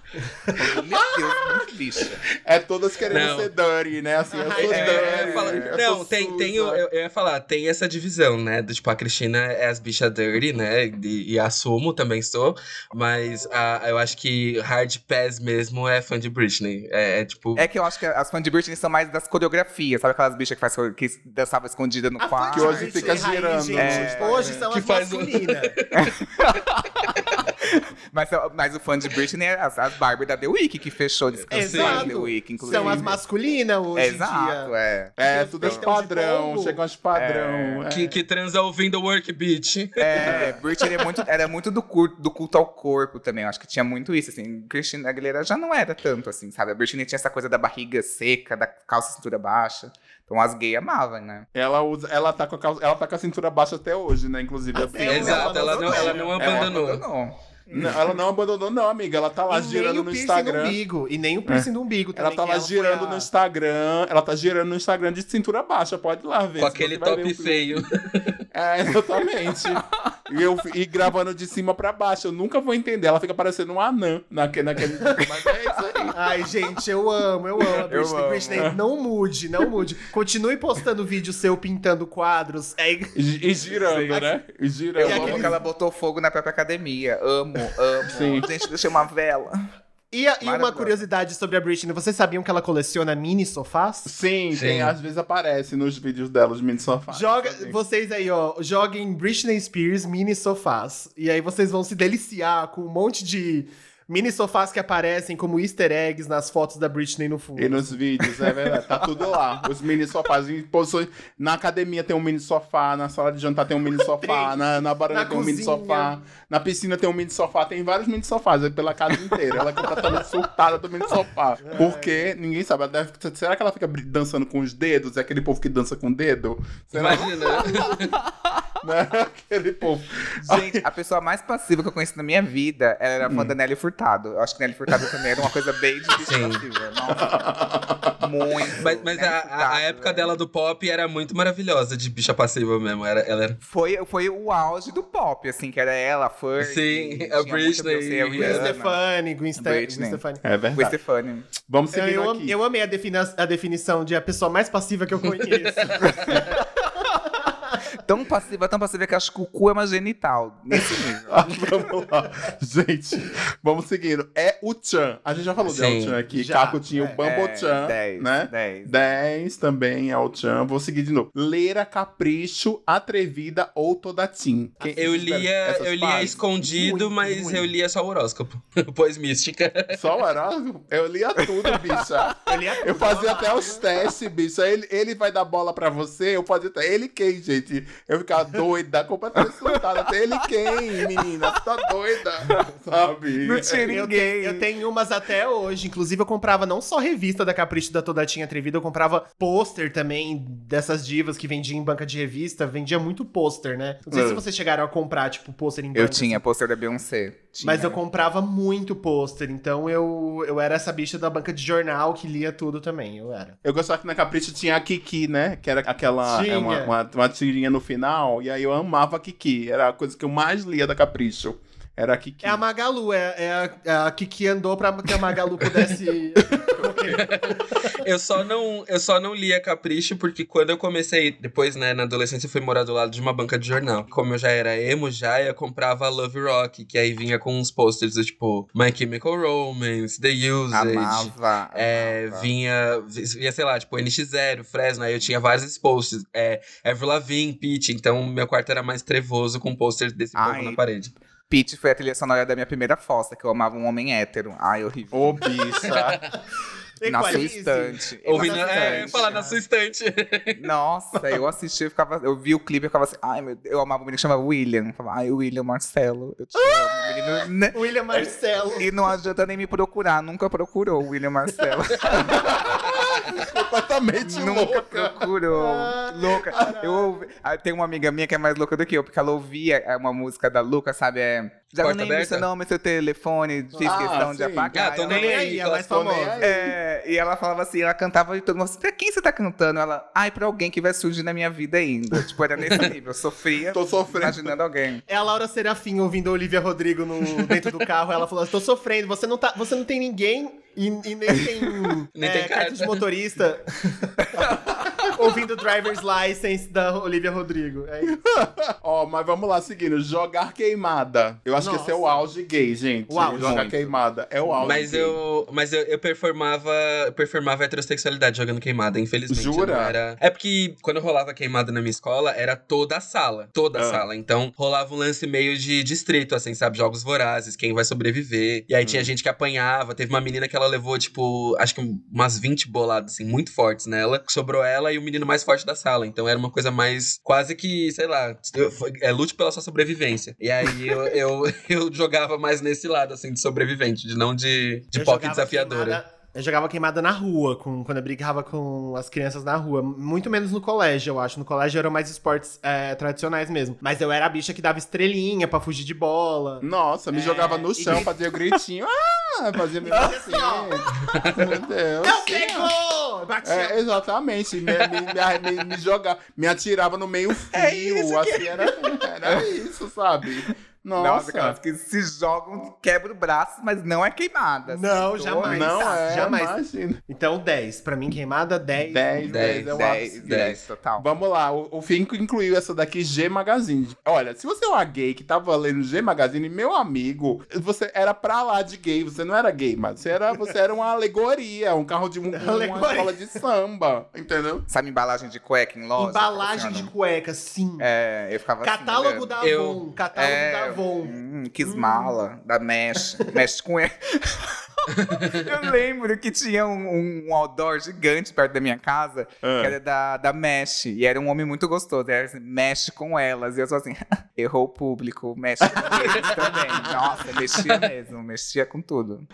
Meu Deus, muito bicha. É todas querendo Não. ser dirty, né? Assim, eu sou É, dirty. Fala- eu não, sou tem, tem o- eu, eu ia falar, tem essa divisão, né? Do, tipo, a Cristina é as bichas dirty, né? E, e assumo, também sou. Mas a, eu acho que Hard Pass mesmo é fã de Britney. É, é, tipo. É que eu acho que as fãs de Britney são mais das coreografias, sabe aquelas bichas que, faz, que dançava escondida no A quarto? Que hoje Britney fica girando Instagram. Hoje são Que as faz masculinas. *laughs* Mas, mas o fã de Britney é as, as Barbie da The Week, que fechou descansando Exato. The Week, inclusive. São as masculinas hoje em Exato, dia. é. É, tudo é peitão de padrão. Chegam as padrão. é. Que, que transa ouvindo Work Beat. É, Britney é muito, era muito do culto, do culto ao corpo também. Eu acho que tinha muito isso, assim. Christina Aguilera já não era tanto, assim, sabe? A Britney tinha essa coisa da barriga seca, da calça e cintura baixa. Então as gays amavam, né? Ela, usa, ela, tá com a, calça- ela tá com a cintura baixa até hoje, né? Inclusive. assim. Exato, ela não, ela não Ela abandonou. abandonou. Não, ela não abandonou, não, amiga. Ela tá lá E nem girando o no piercing Instagram. umbigo. E nem o piercing do umbigo Ela também. tá que lá foi girando a- no Instagram. Ela tá girando no Instagram de cintura baixa. Pode ir lá ver. Com aquele top feio. É, exatamente. *laughs* e, eu, e gravando de cima pra baixo. Eu nunca vou entender. Ela fica parecendo um anã naquele, naquele. Mas é isso aí. Ai, gente, eu amo, eu amo a Eu Britney. amo. Britney, não mude, não mude. Continue postando vídeo seu pintando quadros. É, E, e girando, né? E girando. Eu E amo aquele- que ela botou fogo na própria academia. Amo, amo. Sim. Gente, deixei uma vela. E, a- e uma curiosidade sobre a Britney, vocês sabiam que ela coleciona mini sofás? Sim, Sim. tem, às vezes aparece nos vídeos dela, os mini sofás. Joga, Assim. vocês aí, ó, joguem Britney Spears mini sofás. E aí vocês vão se deliciar com um monte de mini sofás que aparecem como easter eggs nas fotos da Britney no fundo. E nos vídeos, é verdade. Tá tudo lá. Os mini sofás em posições. Na academia tem um mini sofá, na sala de jantar tem um mini *laughs* sofá, Tem. na, na varanda tem um mini cozinha. sofá, na piscina tem um mini sofá, tem vários mini sofás é pela casa inteira. Ela é completamente surtada do mini sofá. Porque ninguém sabe. Ela deve- será que ela fica dançando com os dedos? É aquele povo que dança com o dedo? Será Imagina. *laughs* né? Aquele povo. Gente, a pessoa mais passiva que eu conheci na minha vida ela era fã da Nelly Furtado. Eu acho que Nelly Furtado também era uma coisa bem *laughs* difícil Sim. Nossa. Muito. Mas, mas a, a- a Furtado, época velho. dela do pop era muito maravilhosa, de bicha passiva mesmo. Era, ela era. Foi, foi o auge do pop, assim, que era ela, a Fergie. Sim, a muita Britney, a Gwen. Stefani, Gwen. Gwen Stefani. É Gwen verdade. Stefani. Vamos Eu, seguindo eu, aqui. eu amei a, defina- a definição de a pessoa mais passiva que eu conheço. *laughs* Tão passiva, tão passiva que acho que o cu é uma genital. Nesse nível. *laughs* Ah, vamos lá. Gente, vamos seguindo. É o Chan. A gente já falou de Sim. El Chan aqui. Já. Caco tinha o É, Bumble Chan, 10, né? 10. 10 também é o Chan. Vou seguir de novo. Leira, capricho, atrevida ou toda. Quem- Eu lia, eu lia escondido, Muito, mas muito. eu lia só o horóscopo. *laughs* Pois mística. Só o horóscopo? Eu lia tudo, bicha. *laughs* Eu, li a- Eu fazia até os testes, bicho. Aí Ele, ele vai dar bola pra você, eu fazia até. Ele quem, gente? Eu ficava doida, completamente surtada. Até ele quem, menina? Você tá doida? Sabe? Não tinha Eu ninguém. tenho, eu tenho umas até hoje. Inclusive, eu comprava não só revista da Capricho da Toda Tinha Atrevida, eu comprava pôster também dessas divas que vendiam em banca de revista. Vendia muito pôster, né? Não sei É. se vocês chegaram a comprar, tipo, pôster em banca. Eu tinha pôster da Beyoncé. Tinha. Mas eu comprava muito pôster, então eu, eu era essa bicha da banca de jornal que lia tudo também, eu era. Eu gostava que na Capricho tinha a Kiki, né? Que era aquela. É Uma, uma, uma tirinha no final. E aí eu amava a Kiki. Era a coisa que eu mais lia da Capricho. Era a Kiki. É a Magalu, é, é a, é a Kiki andou pra que a Magalu pudesse. *laughs* Eu só não, eu só não lia Capricho porque quando eu comecei, depois, né, na adolescência, eu fui morar do lado de uma banca de jornal. Como eu já era emo já, eu comprava Love Rock, que aí vinha com uns posters do tipo My Chemical Romance, The Usage. Amava. É, amava. vinha, vinha, sei lá, tipo, NX0, Fresno, aí eu tinha vários esses posters. É, Avril Lavigne, Peach, então meu quarto era mais trevoso com posters desse Ai. povo na parede. Pete foi a trilha sonora da minha primeira fossa, que eu amava um homem hétero. Ai, horrível. Ô, bicha. *laughs* na sua estante. Ouvindo, é, falar na sua estante. Nossa, eu assisti, eu ficava. Eu vi o clipe e ficava assim, ai meu Deus, eu amava um menino que chamava William. Eu falava, ai, William Marcelo, eu te amo. Menino, né? William Marcelo. E não adianta nem me procurar, nunca procurou o William Marcelo. *laughs* Completamente nunca louca. procurou. Ah, louca. Eu ah, tem uma amiga minha que é mais louca do que eu, porque ela ouvia é, uma música da Luca, sabe? É. Já não Porta lembro aberta? seu nome, seu telefone, fiz Ah, questão de sim. apagar. Ah, tô Ela- nem aí, aí, é mais famosa. É, e ela falava assim, ela cantava e todo mundo assim, pra quem você tá cantando? Ela, ai, pra alguém que vai surgir na minha vida ainda. tipo, era nesse *laughs* nível, eu sofria Tô sofrendo. imaginando alguém. É a Laura Serafim ouvindo a Olivia Rodrigo no, dentro do carro. Ela falou: tô sofrendo, você não, tá, você não tem ninguém e, e nem tem, *laughs* Nem é, tem carta. de motorista. *laughs* *laughs* ouvindo Driver's License da Olivia Rodrigo. É isso. *laughs* Ó, mas vamos lá, seguindo. Jogar queimada. Eu acho que esse é o Nossa. auge gay, gente. O auge. Jogar Muito. queimada. É o auge Mas gay. eu, mas eu, eu performava, eu performava heterossexualidade jogando queimada, infelizmente. Jura? não era... É porque quando rolava queimada na minha escola, era toda a sala. Toda a Ah. sala. Então rolava um lance meio de distrito, assim, sabe? Jogos vorazes, quem vai sobreviver. E aí Hum. tinha gente que apanhava. Teve uma menina que ela levou, tipo, acho que umas 20 boladas, assim, muito fortes nela. Sobrou ela e o menino mais forte da sala. Então era uma coisa mais quase que, sei lá, eu- foi- é lute pela sua sobrevivência. E aí eu, *laughs* eu, eu jogava mais nesse lado, assim, de sobrevivente, de não de, de Eu POC jogava desafiadora. queimada- Eu jogava queimada na rua, com, quando eu brincava com as crianças na rua. Muito menos no colégio, eu acho. No colégio eram mais esportes é, tradicionais mesmo. Mas eu era a bicha que dava estrelinha pra fugir de bola. Nossa, me É, jogava no e- chão, fazia o gritinho. *laughs* Ah, fazia mesmo assim. Meu Deus. Eu pegou! Batia. É, exatamente. Me, me, me, me, jogava, me atirava no meio *laughs* fio. assim, era, era isso, sabe? Nossa, Nossa. aquelas que se jogam, quebra o braço, mas não é queimada. Não, assim, jamais. Não Tá, é, jamais. imagina. Então 10. Pra mim, queimada 10. 10, 10 é o 10, ápice. 10, total. Vamos lá, o, o Finco incluiu essa daqui, G Magazine. Olha, se você é uma gay que tava lendo G Magazine, meu amigo, você era pra lá de gay, você não era gay, mas você era, você era uma alegoria, um carro de um, *laughs* uma escola de samba, entendeu? Sabe embalagem de cueca em loja? Embalagem Assim, de cueca, sim. É, eu ficava assim, Catálogo olhando. da Avon. Eu- Catálogo É, da Avon. Hum, que esmala, da Mesh. Mesh com E. *laughs* Eu lembro que tinha um, um outdoor gigante perto da minha casa, Ah. que era da, da Mesh, e era um homem muito gostoso, era assim, mexe com elas, e eu só assim, *laughs* errou o público, mexe com eles também. Nossa, mexia mesmo, mexia com tudo.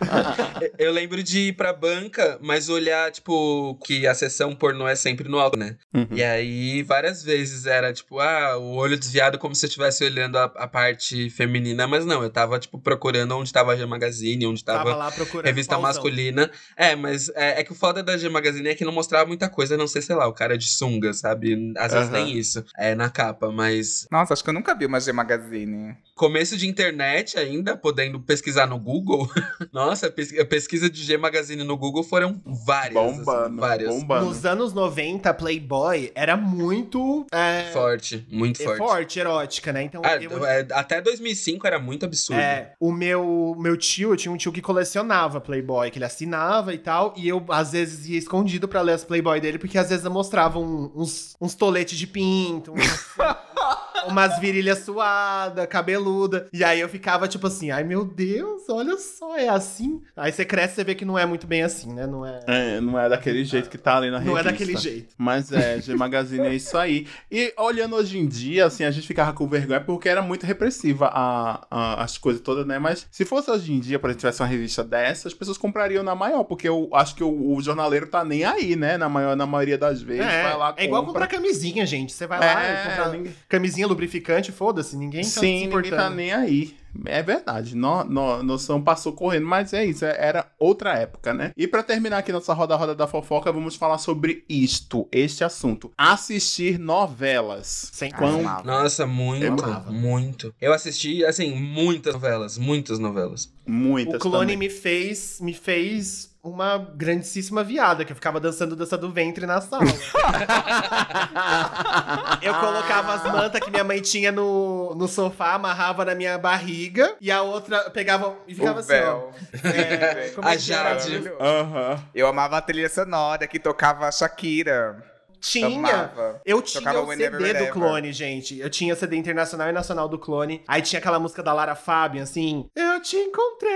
Eu lembro de ir pra banca, mas olhar, tipo, que a sessão pornô é sempre no alto, né? E aí, várias vezes era, tipo, ah, o olho desviado como se eu estivesse olhando a, a parte feminina, mas não, eu tava, tipo, procurando onde tava a G Magazine, onde Tava tava, lá procurando. Frescura revista do pauzão. masculina. É, mas é, é que o foda da G Magazine é que não mostrava muita coisa, a não sei, sei lá, o cara de sunga, sabe? Às vezes nem isso. É, na capa, mas. Nossa, acho que eu nunca vi uma G Magazine. Começo de internet ainda, podendo pesquisar no Google. *laughs* Nossa, pesquisa de G Magazine no Google foram várias. assim, Bombando, várias. bombando. Nos anos 90, Playboy era muito é, Forte, muito é forte. forte, erótica, né? Então Ah, eu, é, até 2005 era muito absurdo. É, o meu, meu tio, eu tinha um tio que colecionava Playboy, que ele assinava e tal, e eu às vezes ia escondido pra ler as Playboy dele, porque às vezes mostravam uns, uns toletes de pinto, uns- *laughs* *laughs* umas virilhas suadas, cabeluda, e aí eu ficava tipo assim, ai meu Deus, olha só, é assim? Aí você cresce e você vê que não é muito bem assim, né? Não é, É, não é daquele jeito que tá ali na não revista. é daquele jeito. Mas é, G Magazine é isso aí. E olhando hoje em dia, assim, a gente ficava com vergonha porque era muito repressiva a, a- as coisas todas, né? Mas se fosse hoje em dia, por exemplo, tivesse uma revista dessa, as pessoas comprariam na maior, porque eu acho que o, o jornaleiro tá nem aí, né? Na, maior, na maioria das vezes. É, vai lá, é igual compra. comprar camisinha, gente. Você vai lá e É, compra ninguém- camisinha lubrificante, foda-se, ninguém tá se Sim, ninguém tá nem aí. É verdade, no, no, noção passou correndo, mas é isso, é- era outra época, né? E pra terminar aqui nossa roda-roda da fofoca, vamos falar sobre isto, este assunto. Assistir novelas. Sem Quão- amava. Nossa, muito, Eu amava. muito. Eu assisti, assim, muitas novelas, muitas novelas. Muitas O clone também. me fez, me fez uma grandíssima viada, que eu ficava dançando dança do ventre na sala. *laughs* eu colocava as mantas que minha mãe tinha no, no sofá, amarrava na minha barriga, e a outra pegava e ficava O assim, véu. *laughs* ó. É, A é era? Jade. Aham. Eu amava a trilha sonora que tocava a Shakira. Tinha. Amava. Eu tinha Tocava o Whenever, CD do. Clone, gente. Eu tinha CD internacional e nacional do Clone. Aí tinha aquela música da Lara Fabian, assim. Eu te encontrei,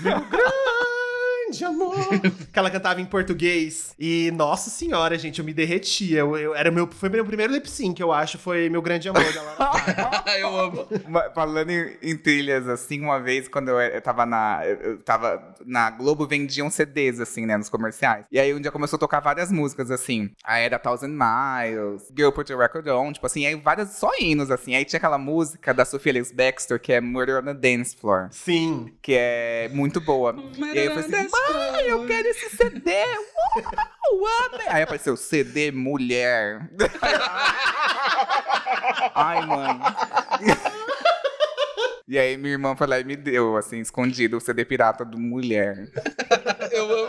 meu *laughs* grande amor. *laughs* que ela cantava em português. E, nossa senhora, gente, eu me derretia. Eu, eu- era meu, foi meu primeiro lip sync, eu acho. Foi meu grande amor da Lara Fabian. *laughs* eu amo. Falando em, em trilhas, assim, uma vez quando eu, eu tava na. Eu, tava na Globo, vendiam CDs, assim, né, nos comerciais. E aí um dia começou a tocar várias músicas, assim. Aí era Thousand Miles, Girl Put Your Record On, tipo assim, aí várias só hinos, assim. Aí tinha aquela música da Sophia Ellis Baxter, que é Murder on the Dance Floor, Sim. que é muito boa. E aí eu falei assim, mãe, eu quero esse CD! Uau, ame! Aí apareceu CD Mulher. Ai, mãe. E aí minha irmã foi lá e me deu, assim, escondido, o CD pirata do Mulher. Eu.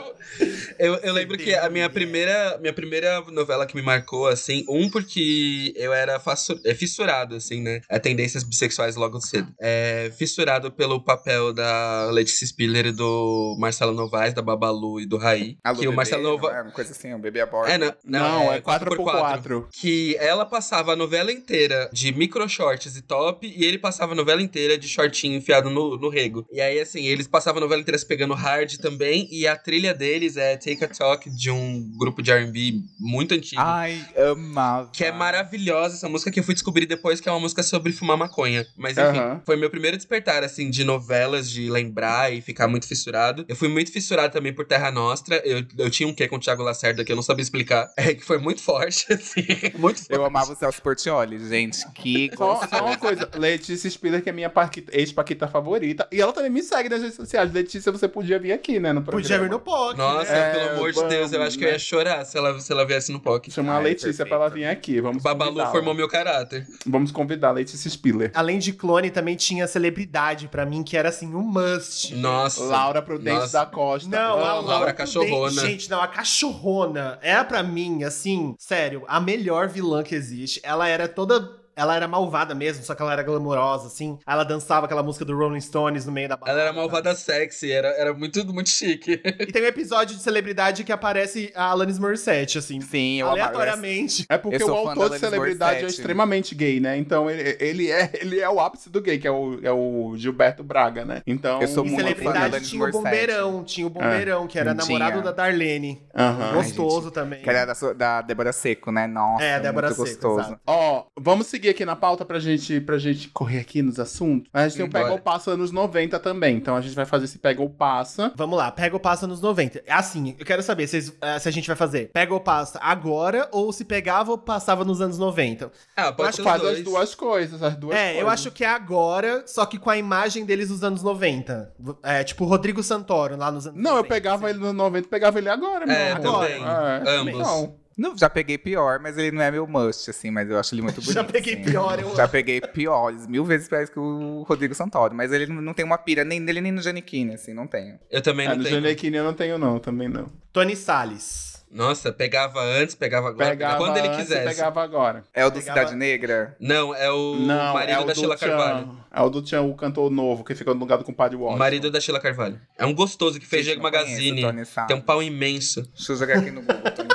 Eu, eu lembro que a minha primeira, minha primeira novela que me marcou, assim, um porque eu era é, fissurado, assim, né? A tendências bissexuais logo cedo. É, fissurado pelo papel da Letícia Spiller e do Marcelo Novaes, da Babalu e do Raí. Alô, que o bebê, Marcelo não Novaes. é uma coisa assim, o bebê a bordo. É, não, não, Não, é, é 4x4. Que ela passava a novela inteira de micro shorts e top, e ele passava a novela inteira de shortinho enfiado no, no rego. E aí, assim, eles passavam a novela inteira se pegando hard também, e a trilha deles é Take a Talk, de um grupo de R&B muito antigo. Ai, amava. Que é maravilhosa essa música que eu fui descobrir depois que é uma música sobre fumar maconha. Mas enfim, foi meu primeiro despertar, assim, de novelas, de lembrar e ficar muito fissurado. Eu fui muito fissurado também por Terra Nostra. Eu, eu tinha um quê com o Thiago Lacerda que eu não sabia explicar. *laughs* É que foi muito forte, *laughs* assim. Muito forte. Eu amava o Celso Portioli, gente. Que *laughs* Só, só uma coisa, Letícia Spiller, que é minha paquita- ex-paquita favorita. E ela também me segue nas redes sociais. Letícia, você podia vir aqui, né? No programa. Podia vir no POC. Nossa, né? É, pelo amor de Deus, eu acho que eu ia né? chorar se ela, se ela viesse no POC. Chamar a Letícia pra ela perfeito. vir aqui. Vamos Babalu formou meu caráter. Vamos convidar a Letícia Spiller. Além de clone, também tinha celebridade pra mim, que era assim, um must. Nossa. Laura Prudente Nossa. da Costa. Não, a Amo. Laura Prudente, Cachorrona. Gente, não, a cachorrona era pra mim, assim, sério, a melhor vilã que existe. Ela era toda. Ela era malvada mesmo, só que ela era glamourosa, assim. Ela dançava aquela música do Rolling Stones no meio da balada. Ela era malvada sexy, era, era muito, muito chique. E tem um episódio de celebridade que aparece a Alanis Morissette, assim. Sim, eu aleatoriamente. É porque o fã autor da de celebridade é Morissette. extremamente gay, né? Então ele, ele, é, ele é o ápice do gay, que é o, é o Gilberto Braga, né? Então. Eu sou muito fã da celebridade Alanis tinha o. Bombeirão, tinha o Bombeirão, que era Tinha. namorado da Darlene. Aham. Gostoso também. Que era da, da Débora Seco, né? Nossa, É, Débora muito Seco, gostoso. Ó, vamos seguir seguir aqui na pauta pra gente, pra gente correr aqui nos assuntos. A gente tem o. Pega ou Passa anos 90 também. Então a gente vai fazer esse Pega ou Passa. Vamos lá, pega ou passa nos 90. É Assim, eu quero saber se, eh, se a gente vai fazer pega ou passa agora ou se pegava ou passava nos anos 90. Ah, pode ser faz dois. as duas coisas, as duas é, eu coisas. acho que é agora, só que com a imagem deles dos anos 90. É, tipo o Rodrigo Santoro lá nos anos Não, 90. eu pegava ele no 90 e pegava ele agora, meu É, amor. também. É, Ambos. Não. Não, já peguei pior, mas ele não é meu must, assim, mas eu acho ele muito *laughs* bonito. Já peguei assim. pior, eu Já peguei piores, mil vezes piores que o Rodrigo Santoro, mas ele não não tem uma pira nem nele nem no Janequine, assim, não tenho. Eu também É, não no tenho. Janequine eu não tenho, não, também não. Tony Salles. Nossa, pegava antes, pegava agora, Pegava pegava quando ele antes, quisesse. pegava agora. É o do Pegava- Cidade Negra? Não, é o não, marido é o da Sheila Tchan. Carvalho. É o do Tchan, o cantor novo, que fica no lugar do compadre Washington. marido da Sheila Carvalho. É um gostoso que fez Gente, Diego conheço Magazine. Tony Salles. Tem um pau imenso. Deixa eu jogar aqui no Google, Tony.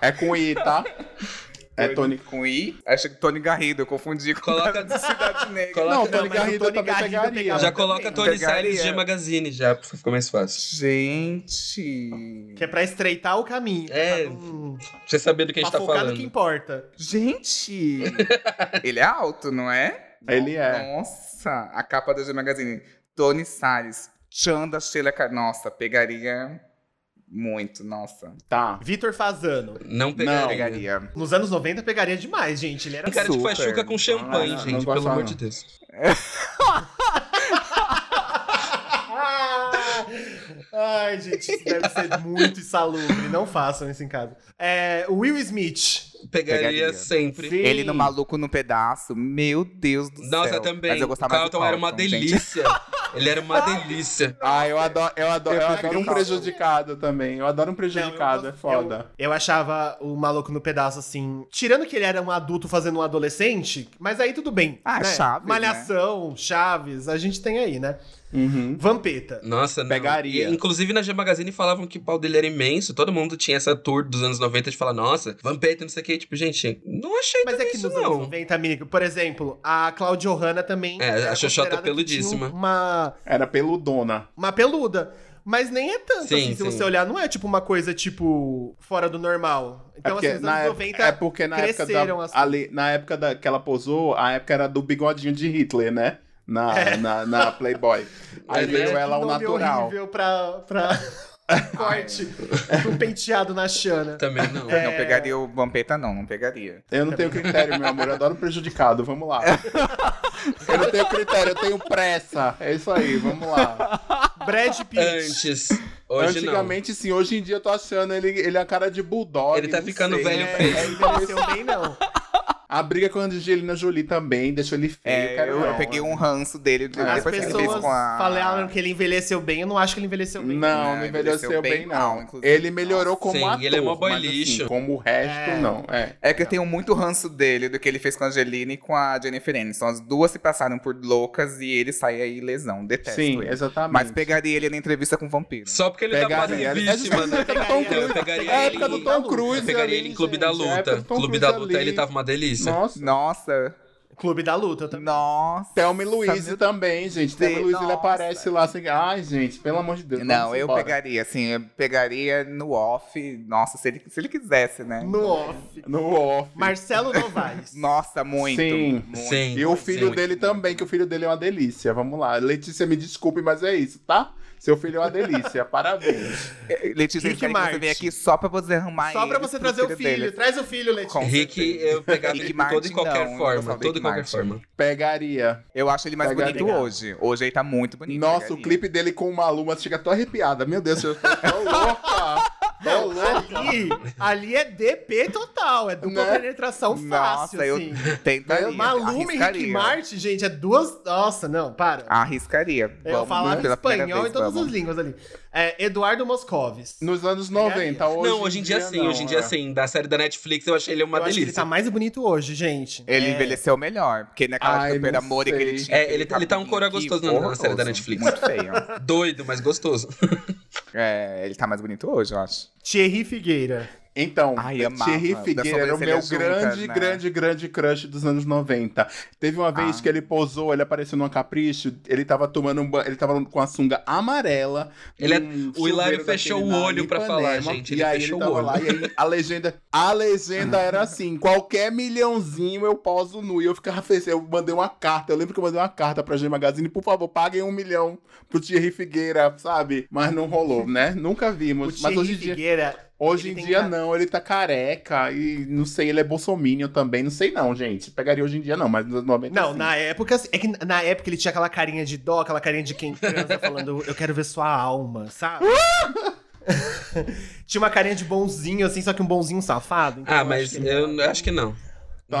É com I, tá? É Tony. Com I? Acho que Tony Garrido, eu confundi com Coloca- o da Cidade Negra. Coloca- Não, Não, Tony mas o Garrido Tony também Garrido pegaria. Já coloca Tony Pegaria. Salles G Magazine, já ficou mais fácil. Gente. Que é pra estreitar o caminho. É, pra não- Pra você saber do que a gente tá focar no falando. que importa. Gente! *laughs* ele é alto, não é? Ele é. Nossa, a capa da G Magazine. Tony Salles, Chan da Sheila Car... Nossa, pegaria muito, nossa. Tá. Vitor Fazano. Não pegaria. Não. Pegaria. Nos anos 90 pegaria demais, gente. Ele era Um cara de Super. fachuca com champanhe, Ah, não gente, pelo amor de Deus. *laughs* Ai, gente, isso deve ser muito insalubre. Não façam isso em casa. É, Will Smith. Pegaria, Pegaria. sempre. Sim. Ele no Maluco no Pedaço, meu Deus do Nossa, céu. também. Mas eu gostava do Carlton era uma Carlton, delícia. Ele era uma delícia. *laughs* Ah, eu adoro, eu adoro, eu Eu adoro um Carlton. prejudicado também. Eu adoro um prejudicado, Não, é eu- foda. Eu, eu achava o maluco no pedaço assim. Tirando que ele era um adulto fazendo um adolescente, mas aí tudo bem. Ah, né? Chaves, Malhação, Chaves, a gente tem aí, né? Uhum. Vampeta. Nossa, não. Pegaria. E, inclusive na G Magazine falavam que o pau dele era imenso. Todo mundo tinha essa tour dos anos 90 de falar, nossa, Vampeta, não sei o que. Tipo, gente, não achei Mas é que isso, nos anos não. 90, amigo, por exemplo, a Claudio Hanna também. É, era a Xoxota peludíssima. Uma, Era peludona. uma peluda. Mas nem é tanto, Sim, assim, se sim. você olhar, não é tipo uma coisa, tipo, fora do normal. É Então, porque, assim, os na anos época, 90 é porque na época, cresceram, da, assim. ali, na época da, que ela posou, a época era do bigodinho de Hitler, né? Na, É. na, na Playboy. Aí veio é ela ao natural. horrível pra, pra *laughs* corte. um penteado na Xana. Também não. É. Não pegaria o Vampeta, não, não pegaria. Eu não tenho critério, meu amor. Eu adoro prejudicado. Vamos lá. *laughs* eu não tenho critério, eu tenho pressa. É isso aí, vamos lá. Brad Pitt. Antes. Hoje Antigamente, sim. Hoje em dia eu tô achando ele, ele é a cara de bulldog. Ele tá não ficando sei. velho É, é, envelheceu bem, não. A briga com a Angelina Jolie também deixou ele feio. É, quero eu, não, eu peguei um ranço dele As depois que ele fez pessoas com a... falaram que ele envelheceu bem, eu não acho que ele envelheceu bem. Não, Não, não envelheceu envelheceu bem, bem não. Ele melhorou como Sim, ator. ele é mó boy mas, assim, como o resto, É. não. É. É que eu tenho muito ranço dele do que ele fez com a Angelina e com a Jennifer Aniston. As duas se passaram por loucas e ele sai aí lesão. Detesto Sim, ele. exatamente. Mas pegaria ele na entrevista com o vampiro. Só porque ele Pegaria. tá É passivíssimo, né? justamente *laughs* a época do Tom Pegaria- pegaria É ele época do em- Tom Cruise. Eu pegaria ali, ele em Clube da. É Luta. Clube da Luta, ele tava uma delícia. Nossa. Nossa, Clube da Luta também. nossa. Thelma e Louise meu também, gente. Thelma e Louise, ele aparece lá assim. Ai, gente, pelo amor de Deus. Não, eu embora. pegaria, assim, eu pegaria no off. Nossa, se ele, se ele quisesse, né? No off. No off. Marcelo Novaes. *laughs* Nossa, muito. Sim. muito. Sim. E o filho Sim. dele também, que o filho dele é uma delícia. Vamos lá. Letícia, me desculpe, mas é isso, tá? Seu filho é uma delícia. *laughs* Parabéns. É, Letícia, Rick que você venha aqui só pra você arrumar Só pra você trazer o filho. dele. Traz o filho, Letícia. Com Rick, eu pegava Rick ele de Martin, e qualquer não, eu forma. gostava do Toda e Rick qualquer Martin. forma. Pegaria. Eu acho ele mais Pegaria. bonito hoje. Hoje ele tá muito bonito. Nossa, pegaria. o clipe dele com o Malu, mas chega tô arrepiada. Meu Deus, eu tô *laughs* louca. Louca. Ali, ali é DP total. É dupla Né? penetração fácil, Nossa, eu assim. tentaria. Maluma e Rick. Martin, gente, é duas... Nossa, não, para. Arriscaria. eu Vamos, falava espanhol vez, em todas vamos. as línguas ali. É, Eduardo Moscovis. Nos anos 90, hoje não, hoje em dia, sim, não, hoje em dia é. sim. Da série da Netflix eu achei ele uma eu acho que ele delícia. tá mais bonito hoje, gente. Ele É, envelheceu melhor, porque naquela Ai, super não amor que ele tinha. É, ele tá- ele tá um coro gostoso na- na série da Netflix. Muito feio. *laughs* Doido, mas gostoso. é, ele tá mais bonito hoje, eu acho. Thierry Figueira. Então, Ai. Thierry Figueira era o meu grande, junta, né? grande, grande crush dos anos 90. Teve uma vez Ah. que ele posou, ele apareceu numa capricho, ele tava tomando um banho, ele tava com a sunga amarela. Ele é- num o Hilário fechou o olho pra Ipanema, falar, gente, ele e aí fechou ele o tava olho. lá, e aí a legenda, a legenda era assim, qualquer milhãozinho eu poso nu. E eu ficava feliz, eu mandei uma carta, eu lembro que eu mandei uma carta pra G Magazine, por favor, paguem um milhão pro Thierry Figueira, sabe? Mas não rolou, né? Nunca O vimos. Mas Thierry hoje em dia... Figueira, Hoje Ele em dia ca- não, ele tá careca e não sei, ele é bolsominion também, não sei não, gente. Pegaria hoje em dia não, mas nos anos 90 Não, sim. na época, é que na época ele tinha aquela carinha de dó, aquela carinha de quem transa falando, eu quero ver sua alma, sabe? *laughs* tinha uma carinha de bonzinho, assim, só que um bonzinho safado. então Ah, eu mas acho que- eu acho que não.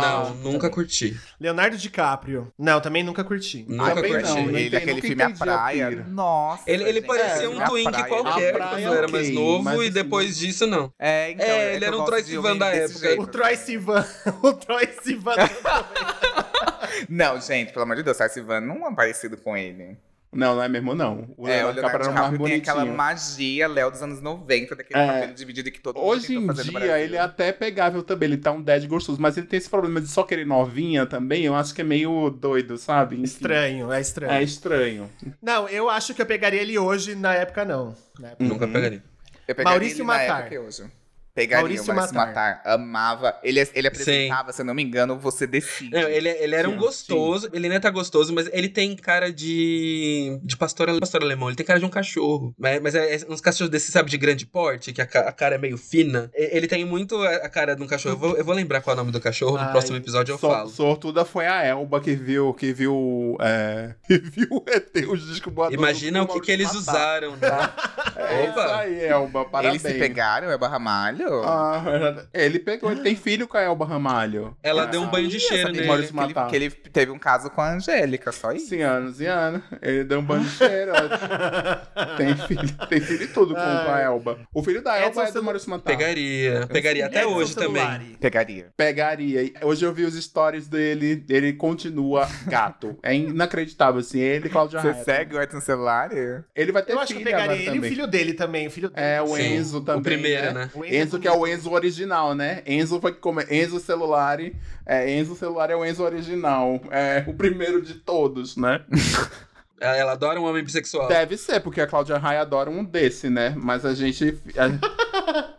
Tá. Não, nunca curti. Leonardo DiCaprio. Não, também nunca curti. Nunca Também curti. não, ele, aquele filme A Praia. Nossa. Ele, ele parecia é, um twink Praia. qualquer A quando praia, eu era mais novo mas e assim- depois disso não. É, então, É, que ele era um de Sivan da época. jeito. O Troy Sivan. *laughs* O Troy Sivan. *laughs* Não, gente, pelo amor de Deus, Sarcy Van não é parecido com ele. Não, não é mesmo não. O é, o Leonardo Leonardo DiCaprio tem aquela magia Léo dos anos 90, daquele É. cabelo dividido que todo mundo Hoje em dia Brasil. ele é até pegável também, ele tá um dead gostoso, mas ele tem esse problema de só querer novinha também, eu acho que é meio doido, sabe? Enfim. Estranho, é estranho. É estranho. Não, eu acho que eu pegaria ele hoje, na época não. Na época- Nunca Uhum. pegaria. Eu pegaria Maurício ele Matar. na época e hoje. Pegaria Maurício o Maurício Matar. Matar. Amava. Ele, ele apresentava, se eu não me engano, Você Decide. Não, ele, ele era um Sim, gostoso, ele ainda tá gostoso, mas ele tem cara de. de pastor, ale- pastor alemão, ele tem cara de um cachorro. Mas, mas é, é uns cachorros desses, sabe, de grande porte, que a, a cara é meio fina. Ele tem muito a, cara de um cachorro. Eu vou, eu vou lembrar qual é o nome do cachorro, no Ai, próximo episódio eu Sor- falo. Sortuda foi a Elba que viu, que viu, é, *laughs* que viu o ET, os discos voadores Imagina o que, que eles usaram, né? *laughs* É isso Opa. aí, Elba, parabéns. Eles se pegaram, é Barramalho? Ah, ele pegou, ele tem filho com a Elba Ramalho. Ela Ah, deu um banho de cheiro nele. Maurício que ele, Matar. que ele teve um caso com a Angélica, só isso. Sim, anos e anos. Ele deu um banho de cheiro. *laughs* tem filho, tem filho e tudo com, com a Elba. O filho da Elba Edson é do Maurício Matar. Pegaria. Pegaria até Edson hoje também. Celulari. Pegaria. Pegaria. Hoje eu vi os stories dele, ele continua gato. É inacreditável, assim. Ele e Cláudia Você Raia. segue o Edson Celular? Ele vai ter Eu acho que eu filho pegaria ele e o também. filho dele também. O filho dele. É, o Sim, Enzo também. o primeiro, né? O Enzo, que é o Enzo original, né? Enzo foi que. Enzo celular. É, Enzo celular é o Enzo original. É o primeiro de todos, né? *laughs* Ela, ela adora um homem bissexual. Deve ser, porque a Cláudia Raia adora um desse, né? Mas a gente. *laughs*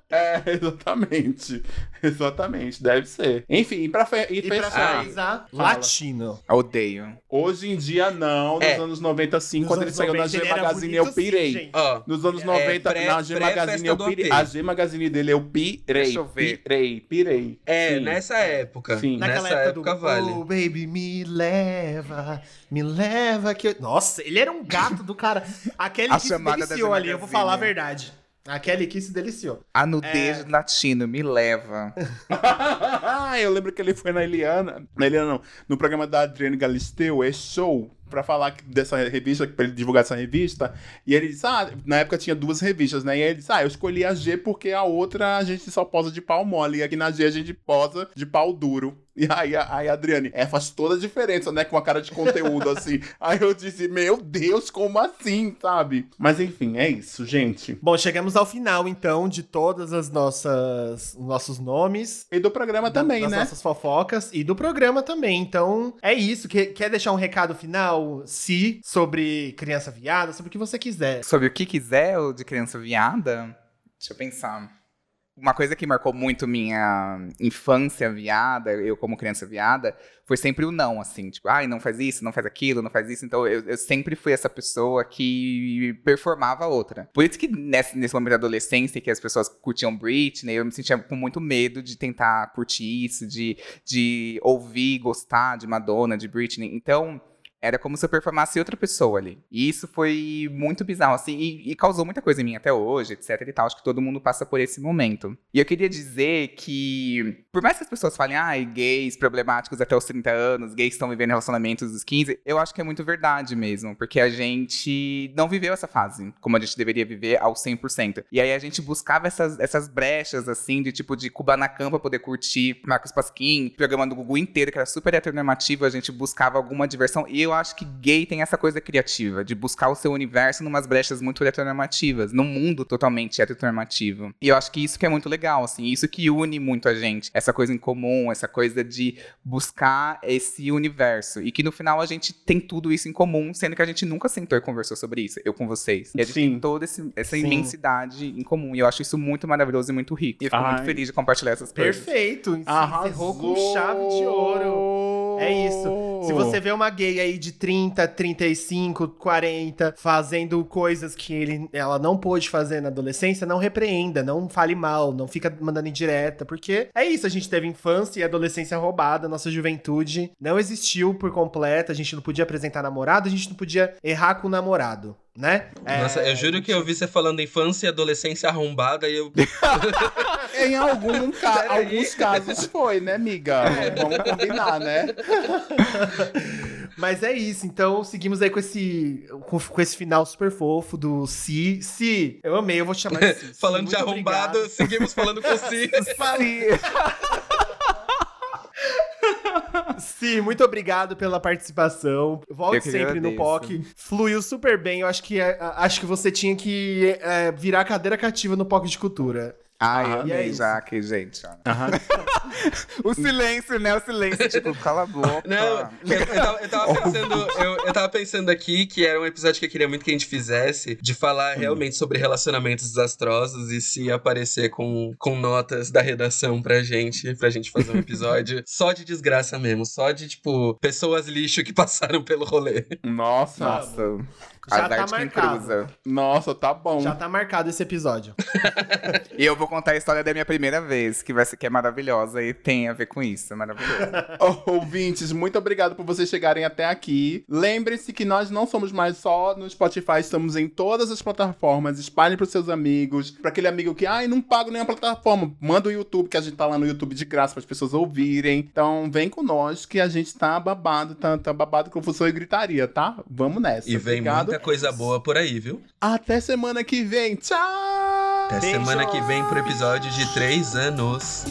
É, exatamente. Exatamente, deve ser. Enfim, pra fe... e E pra fechar. finalizar, Fala. latino. Odeio. Hoje em dia, não. Nos É. anos 90, sim. Nos Quando ele saiu na 90 G Magazine, eu pirei. sim, gente. Ó, Nos anos É, 90, pré- na G Magazine, eu pirei. A G Magazine dele, eu pirei. Deixa eu ver. Pirei, pirei. é, Sim. nessa época. Sim. Naquela Nessa época, época, do vale. Oh, baby, me leva, me leva que eu... Nossa, ele era um gato do cara. A Kelly *laughs* A que se deliciou ali, eu vou falar a verdade. A Kelly que se deliciou. A nudez É. latino me leva. Ah, *laughs* eu lembro que ele foi na Eliana. Na Eliana, não. No programa da Adriane Galisteu, é show. Pra falar dessa revista, pra ele divulgar essa revista. E ele disse: Ah, na época tinha duas revistas, né? E ele disse: Ah, eu escolhi a G porque a outra a gente só posa de pau mole. E aqui na G a gente posa de pau duro. *laughs* E aí, aí a Adriane, é, faz toda a diferença, né? Com a cara de conteúdo, assim. *laughs* Aí eu disse: Meu Deus, como assim, sabe? Mas enfim, é isso, gente. Bom, chegamos ao final, então, de todas as nossas nossos nomes. E do programa também, das né? nossas fofocas e do programa também. Então, é isso. Quer, quer deixar um recado final? Se sobre criança viada, sobre o que você quiser. Sobre o que quiser, o de criança viada? Deixa eu pensar. Uma coisa que marcou muito minha infância viada, eu como criança viada, foi sempre o não, assim. Tipo, ai, não faz isso, não faz aquilo, não faz isso. Então, eu, eu sempre fui essa pessoa que performava a outra. Por isso que nesse, nesse momento da adolescência, que as pessoas curtiam Britney, eu me sentia com muito medo de tentar curtir isso, de, de ouvir, gostar de Madonna, de Britney. Então... Era como se eu performasse outra pessoa ali. E isso foi muito bizarro, assim, e, e causou muita coisa em mim até hoje, etc e tal. Acho que todo mundo passa por esse momento. E eu queria dizer que, por mais que as pessoas falem, ai, gays problemáticos até os 30 anos, gays estão vivendo relacionamentos dos 15, eu acho que é muito verdade mesmo. Porque a gente não viveu essa fase como a gente deveria viver ao 100%. E aí a gente buscava essas, essas brechas, assim, de tipo de Kubanacan pra poder curtir Marcos Pasquim, programa do Gugu inteiro, que era super heteronormativo, a gente buscava alguma diversão. E eu acho que gay tem essa coisa criativa, de buscar o seu universo numas brechas muito heteronormativas, num mundo totalmente heteronormativo. E eu acho que isso que é muito legal, assim, isso que une muito a gente, essa coisa em comum, essa coisa de buscar esse universo. E que no final a gente tem tudo isso em comum, sendo que a gente nunca sentou e conversou sobre isso, eu com vocês. E a gente Sim. tem toda esse- essa Sim. imensidade em comum. E eu acho isso muito maravilhoso e muito rico. E eu fico Ai. muito feliz de compartilhar essas coisas. Perfeito. Encerrou com chave de ouro. É isso. Se você vê uma gay aí de 30, 35, 40 fazendo coisas que ele, ela não pôde fazer na adolescência, não repreenda, não fale mal, não fica mandando indireta, porque é isso, a gente teve infância e adolescência roubada, nossa juventude não existiu por completo, a gente não podia apresentar namorado, a gente não podia errar com o namorado, né? É, Nossa, eu juro que eu vi você falando infância e adolescência arrombada e eu. *laughs* Em algum ca- alguns casos foi, né, amiga? Vamos combinar, né? *laughs* Mas é isso, então seguimos aí com esse, com, com esse final super fofo do Si. Si, eu amei, eu vou te chamar de Si. *laughs* Si, falando de muito arrombado, obrigado. seguimos falando com o Cis. Si, muito obrigado pela participação. Volte sempre no. POC. Fluiu super bem. Eu acho que, é, acho que você tinha que é, virar cadeira cativa no POC de Cultura. Ai, Ah, eu e é amei aqui, gente. *laughs* O silêncio, né? O silêncio, tipo, cala a boca. Não, eu, eu tava, eu tava pensando, eu, eu tava pensando aqui que era um episódio que eu queria muito que a gente fizesse, de falar realmente sobre relacionamentos desastrosos e se aparecer com, com notas da redação pra gente, pra gente fazer um episódio *laughs* só de desgraça mesmo, só de, tipo, pessoas lixo que *laughs* passaram pelo rolê. Nossa, Nossa. Já Azar tá de quem marcado. cruza. nossa, tá bom. Já tá marcado esse episódio. *laughs* E eu vou contar a história da minha primeira vez, que, vai ser, que é maravilhosa e tem a ver com isso. É maravilhoso. *laughs* Ouvintes, muito obrigado por vocês chegarem até aqui. Lembrem-se que nós não somos mais só no Spotify, estamos em todas as plataformas. Espalhem pros seus amigos, pra aquele amigo que, ai, não pago nenhuma plataforma. Manda o YouTube, que a gente tá lá no YouTube de graça para as pessoas ouvirem. Então, vem com nós que a gente tá babado, tá, tá babado com confusão e gritaria, tá? Vamos nessa. E vem obrigado. Muita coisa boa por aí, viu? Até semana que vem. Tchau! Até Beijo. semana que vem pro episódio de três anos.